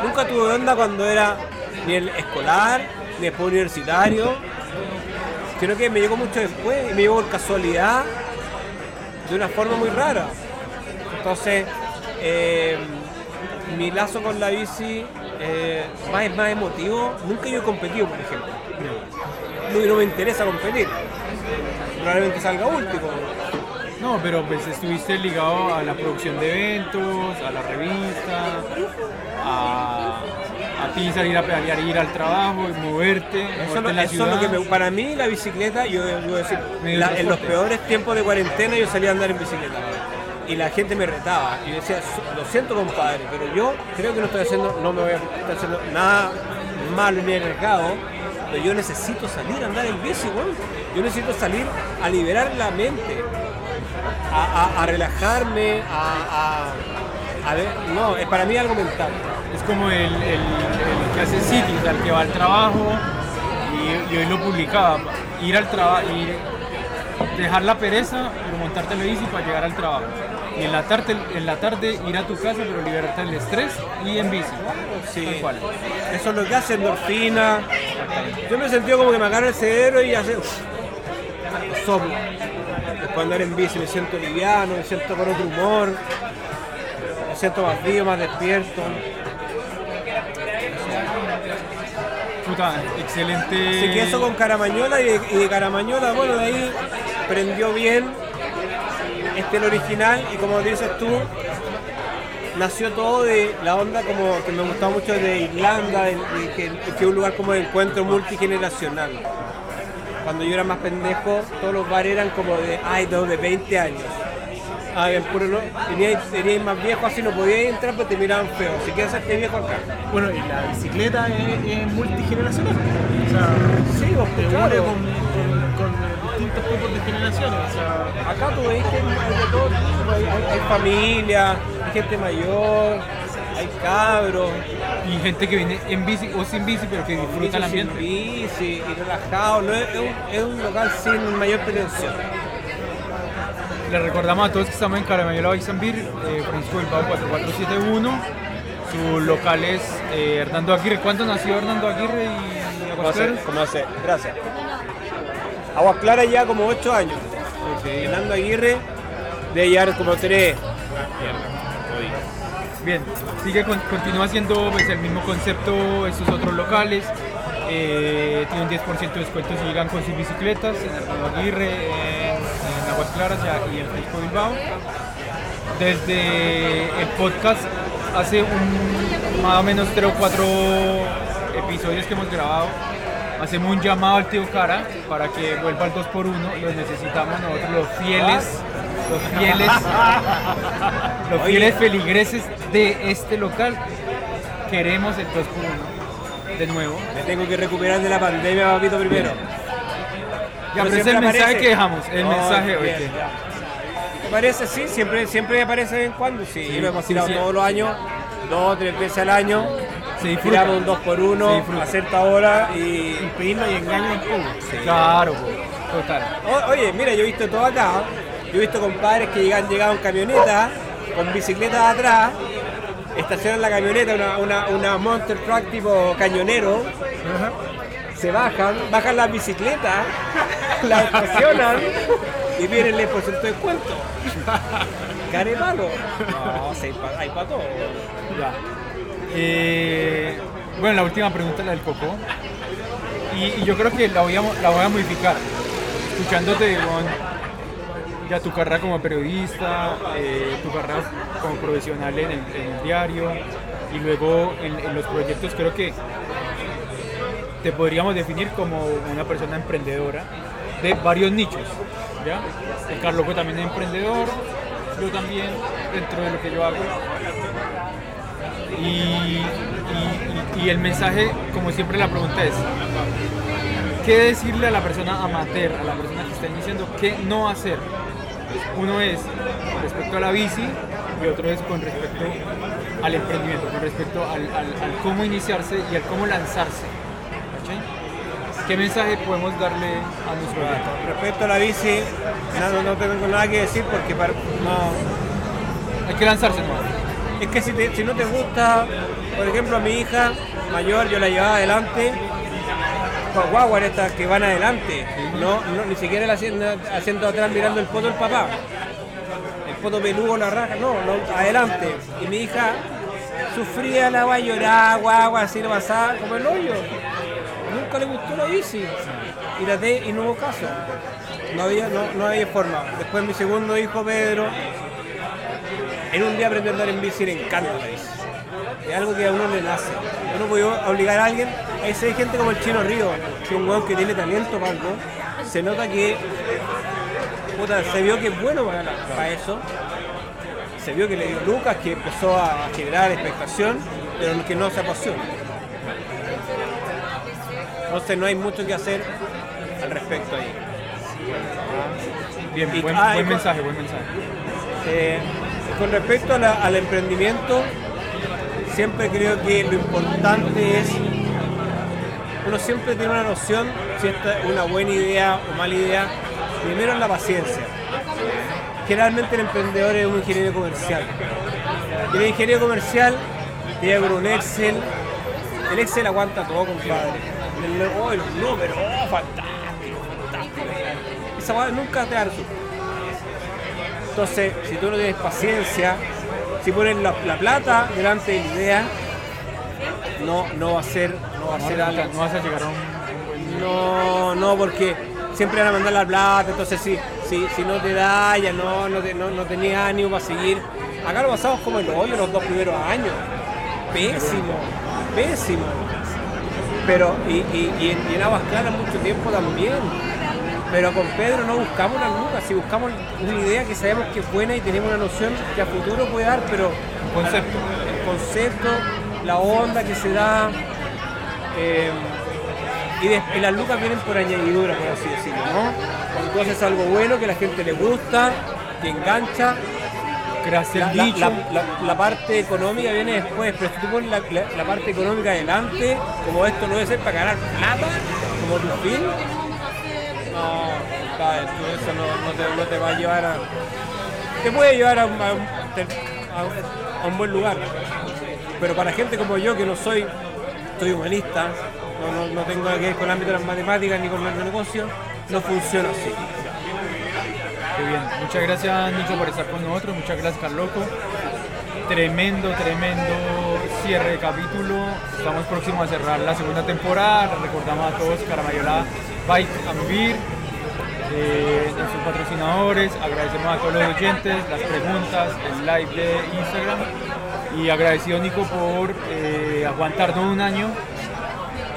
[SPEAKER 2] Nunca tuve onda cuando era ni el escolar, ni después universitario. Sino que me llegó mucho después y me llegó por casualidad de una forma muy rara. Entonces, eh, mi lazo con la bici eh, más, es más emotivo. Nunca yo he competido, por ejemplo. No, no me interesa competir. Probablemente salga último.
[SPEAKER 1] No, pero pues estuviste ligado a la producción de eventos, a la revista, a, a ti salir a pedalear, ir al trabajo, y moverte,
[SPEAKER 2] Eso, lo-
[SPEAKER 1] en la
[SPEAKER 2] eso es lo que me- para mí la bicicleta, yo debo decir, la- en los peores tiempos de cuarentena yo salía a andar en bicicleta. Y la gente me retaba. Y decía, "Su- lo siento compadre, pero yo creo que no estoy haciendo, no me voy a estar haciendo nada malo ni arriesgado. Pero yo necesito salir a andar en bici, weón. Yo necesito salir a liberar la mente, a, a- a relajarme, a, a- a ver. No, es para mí algo mental.
[SPEAKER 1] Es como el, el- el que hace City, el que va al trabajo y, y hoy lo publicaba. Ir al trabajo, dejar la pereza, pero montarte la bici para llegar al trabajo. Y en la tarde, en la tarde ir a tu casa, pero liberarte del estrés y en bici.
[SPEAKER 2] Sí.
[SPEAKER 1] Tal cual.
[SPEAKER 2] Eso es lo que hace endorfina. Yo me he sentido como que me agarra el cerebro y hace. uff, soplo. Después de andar en bici me siento liviano, me siento con otro humor, siento más vivo, más despierto.
[SPEAKER 1] Puta, excelente.
[SPEAKER 2] Así que eso con Caramañola y de, y de Caramañola, bueno, de ahí prendió bien. Este el original y como dices tú, nació todo de la onda como que me gustaba mucho de Irlanda, de, de que, que un lugar como de encuentro multigeneracional. Cuando yo era más pendejo, todos los bares eran como de, ay, de 20 años. Puro no, teníais, más viejo así, no podíais entrar porque te miraban feo. Si quieres hacerte viejo acá.
[SPEAKER 3] Bueno, y la bicicleta es, es multigeneracional. O sea,
[SPEAKER 2] Sí, vos,
[SPEAKER 3] te
[SPEAKER 2] claro.
[SPEAKER 3] con, con- con distintos tipos de generaciones. O sea,
[SPEAKER 2] Acá tú veis que hay de todo tipo, hay, hay- hay familia, hay gente mayor, hay cabros,
[SPEAKER 1] Y gente que viene en bici o sin bici, pero que disfruta el
[SPEAKER 2] bici sin
[SPEAKER 1] ambiente.
[SPEAKER 2] bici y relajado, no es, es un, es un local sin mayor pretensión.
[SPEAKER 1] Le recordamos a todos que estamos en Caramayola Bixambir, eh, Francisco Bilbao 4471. Su local es eh, Hernando Aguirre. ¿Cuándo nació Hernando Aguirre y
[SPEAKER 2] ¿Cómo
[SPEAKER 1] Aguas
[SPEAKER 2] hace?
[SPEAKER 1] Claras?
[SPEAKER 2] ¿Cómo hace? Gracias. Aguas Claras ya como 8 años.
[SPEAKER 1] Ok.
[SPEAKER 2] Fernando Aguirre de llevar como 3.
[SPEAKER 1] Bien, sigue, con- continúa haciendo pues, el mismo concepto estos otros locales. Eh, tiene un 10% de descuento si llegan con sus bicicletas en Hernando Aguirre, en, en Aguas Claras y, en Francisco Bilbao. Desde el podcast hace un, más o menos 3 o 4 episodios que hemos grabado. Hacemos un llamado al tío Cara para que vuelva al 2x1. Los necesitamos nosotros, los fieles, los fieles los fieles feligreses de este local queremos el 2x1 de nuevo.
[SPEAKER 2] Me tengo que recuperar de la pandemia, papito, primero.
[SPEAKER 1] Ya,
[SPEAKER 2] Pero
[SPEAKER 1] pero es el mensaje
[SPEAKER 2] aparece.
[SPEAKER 1] que dejamos, el
[SPEAKER 2] Oh,
[SPEAKER 1] mensaje hoy
[SPEAKER 2] bien,
[SPEAKER 1] que-
[SPEAKER 2] ya. ¿Te parece? Sí, siempre, siempre aparece de vez en cuando. Sí,
[SPEAKER 1] Sí,
[SPEAKER 2] lo hemos tirado
[SPEAKER 1] sí.
[SPEAKER 2] todos los años, dos o tres veces al año.
[SPEAKER 1] Se.
[SPEAKER 2] Tiramos un 2 por
[SPEAKER 1] Se
[SPEAKER 2] 1
[SPEAKER 1] disfruta.
[SPEAKER 2] a cierta hora y.
[SPEAKER 3] impedirlo y engaño en público.
[SPEAKER 1] Claro, po, total.
[SPEAKER 2] O- oye, mira, yo he visto todo acá. Yo he visto compadres que llegan, llegaban en camioneta, con bicicletas atrás, estacionan la camioneta, una, una, una monster truck tipo cañonero, se bajan, bajan las bicicletas, las estacionan y vienen el por ciento de descuento. Care malo. No, sí, hay pa- hay para todo.
[SPEAKER 1] Ya. Eh, bueno, la última pregunta, la del Coco. Y, y yo creo que la voy a, la voy a modificar. Escuchándote con ya tu carrera como periodista, eh, tu carrera como profesional en el, en el diario y luego en, en los proyectos, creo que te podríamos definir como una persona emprendedora de varios nichos. ¿ya? El Carloco también es emprendedor, yo también, dentro de lo que yo hago. Y, el mensaje, como siempre la pregunta es, ¿qué decirle a la persona amateur, a la persona que está iniciando, qué no hacer? Uno es con respecto a la bici y otro es con respecto al emprendimiento, con respecto al cómo iniciarse y al cómo lanzarse. ¿Qué mensaje podemos darle a nuestro?
[SPEAKER 2] Con respecto a la bici, no, no tengo nada que decir porque para- no,
[SPEAKER 1] Hay que lanzarse, ¿no?
[SPEAKER 2] Es que si, te- si no te gusta, por ejemplo, a mi hija mayor yo la llevaba adelante guaguas estas que van adelante, no, no ni siquiera la haciendo, haciendo atrás mirando el poto del papá. El poto peludo, la raja, no, no, adelante. Y mi hija sufría la agua, lloraba, guagua, así no pasaba como el hoyo. Nunca le gustó la bici. Y, la de, y no hubo caso. No había, no, no había forma. Después mi segundo hijo, Pedro, en un día aprendió a andar en bici le encanta la bici. Es algo que a uno le nace. Uno puede obligar a alguien, a hay gente como el Chino Río, que es un weón que tiene talento para algo, se nota que se vio que es bueno para, para eso. Se vio que le dio Lucas, que empezó a generar expectación, pero que no se apasiona. Entonces no hay mucho que hacer al respecto ahí.
[SPEAKER 1] Bien,
[SPEAKER 2] Y-
[SPEAKER 1] buen,
[SPEAKER 2] ah,
[SPEAKER 1] buen mensaje, buen mensaje.
[SPEAKER 2] Eh, con respecto a la- al emprendimiento, siempre creo que lo importante es, uno siempre tiene una noción si esta es una buena idea o mala idea. Primero es la paciencia. Generalmente el emprendedor es un ingeniero comercial. Y el ingeniero comercial llega con un Excel. El Excel aguanta todo, compadre. El, oh, los números, oh, fantástico, fantástico. Esa weá nunca te da. Entonces, si tú no tienes paciencia, si pones la, la plata delante de la idea, no, no va a ser, no va a ser algo.
[SPEAKER 1] no vas a llegar a un,
[SPEAKER 2] No, no, porque siempre van a mandar la plata, entonces si, si, si no te da, ya no, no, te- no, no tenías ánimo para seguir. Acá lo pasamos como el hoyo los dos primeros años. Pésimo, pésimo. Pero, y, y, y en, y en Aguas Claras mucho tiempo también. Pero con Pedro no buscamos las lucas, si buscamos una idea que sabemos que es buena y tenemos una noción que a futuro puede dar, pero
[SPEAKER 1] concepto.
[SPEAKER 2] el concepto, la onda que se da. eh, y, y las lucas vienen por añadidura, por así decirlo, ¿no? Cuando tú haces algo bueno que a la gente le gusta, que engancha,
[SPEAKER 1] Creaste
[SPEAKER 2] la,
[SPEAKER 1] el
[SPEAKER 2] la-
[SPEAKER 1] dicho.
[SPEAKER 2] la- la- la parte económica viene después, pero si tú pones la, la- la parte económica adelante, como esto no debe ser para ganar plata, como tu fin, no, tú eso no, no te, no te va a llevar a. Te puede llevar a, un- a un- te- a un- a un buen lugar, pero para gente como yo, que no soy, soy humanista, no, no, no tengo nada que ver con el ámbito de las matemáticas ni con el negocio, no funciona así.
[SPEAKER 1] Bien. Muchas gracias, Nico, por estar con nosotros. Muchas gracias, Carloco. Tremendo, tremendo cierre de capítulo. Estamos próximos a cerrar la segunda temporada. Recordamos a todos Caramayola Bike and Beer, eh, nuestros patrocinadores. Agradecemos a todos los oyentes, las preguntas, el live de Instagram. Y agradecido, Nico, por eh, aguantarnos un año.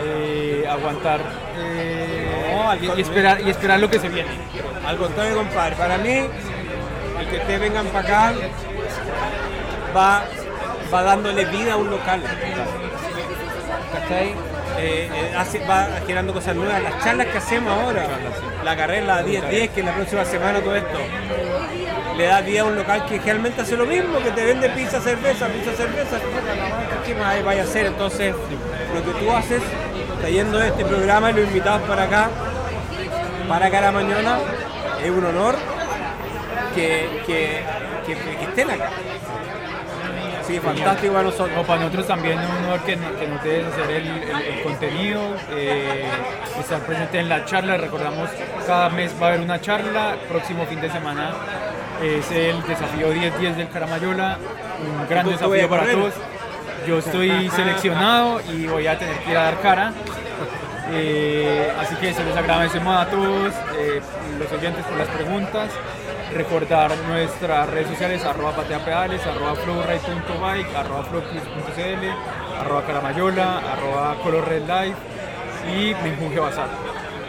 [SPEAKER 1] eh, aguantar eh,
[SPEAKER 2] No,
[SPEAKER 1] y- esperar, y esperar lo que se viene.
[SPEAKER 2] Al contrario, compadre, para mí, el que ustedes vengan para acá va, va dándole vida a un local. ¿Cachai? Eh, eh, hace- va generando cosas nuevas. Las charlas que hacemos ahora, la carrera 10-10, que la próxima semana todo esto, le da vida a un local que realmente hace lo mismo, que te vende pizza, cerveza, pizza, cerveza. ¿Qué más vaya a hacer? Entonces, lo que tú haces, trayendo este programa y los invitados para acá, para cada mañana es un honor que, que, que- que estén acá. Sí, fantástico para nosotros.
[SPEAKER 1] No, para nosotros también es un honor que, que nos dejes hacer el, el- el contenido, eh, estar presente en la charla. Recordamos, cada mes va a haber una charla. Próximo fin de semana es el desafío 10-10 del Caramayola. Un gran desafío
[SPEAKER 2] a
[SPEAKER 1] para todos. Yo estoy seleccionado y voy a tener que ir a dar cara. Eh, así que se les agradecemos a todos eh, los oyentes por las preguntas. Recordar nuestras redes sociales, arroba pateapedales, arroba flowride.bike, arroba flowplus.cl, arroba caramayola, arroba color y menjunje bazar.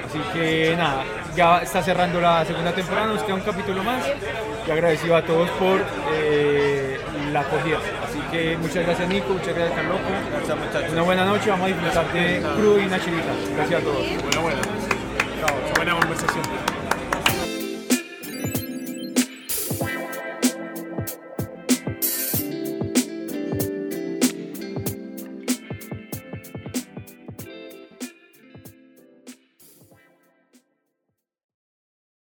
[SPEAKER 1] Así que nada, ya está cerrando la segunda temporada, nos queda un capítulo más y agradecido a todos por eh, la acogida. Que muchas gracias Nico, muchas
[SPEAKER 2] gracias muchachos.
[SPEAKER 1] Una buena noche, vamos a disfrutar de crudo y una chilita. Gracias a todos.
[SPEAKER 3] Bueno, bueno. Chao, buena conversación.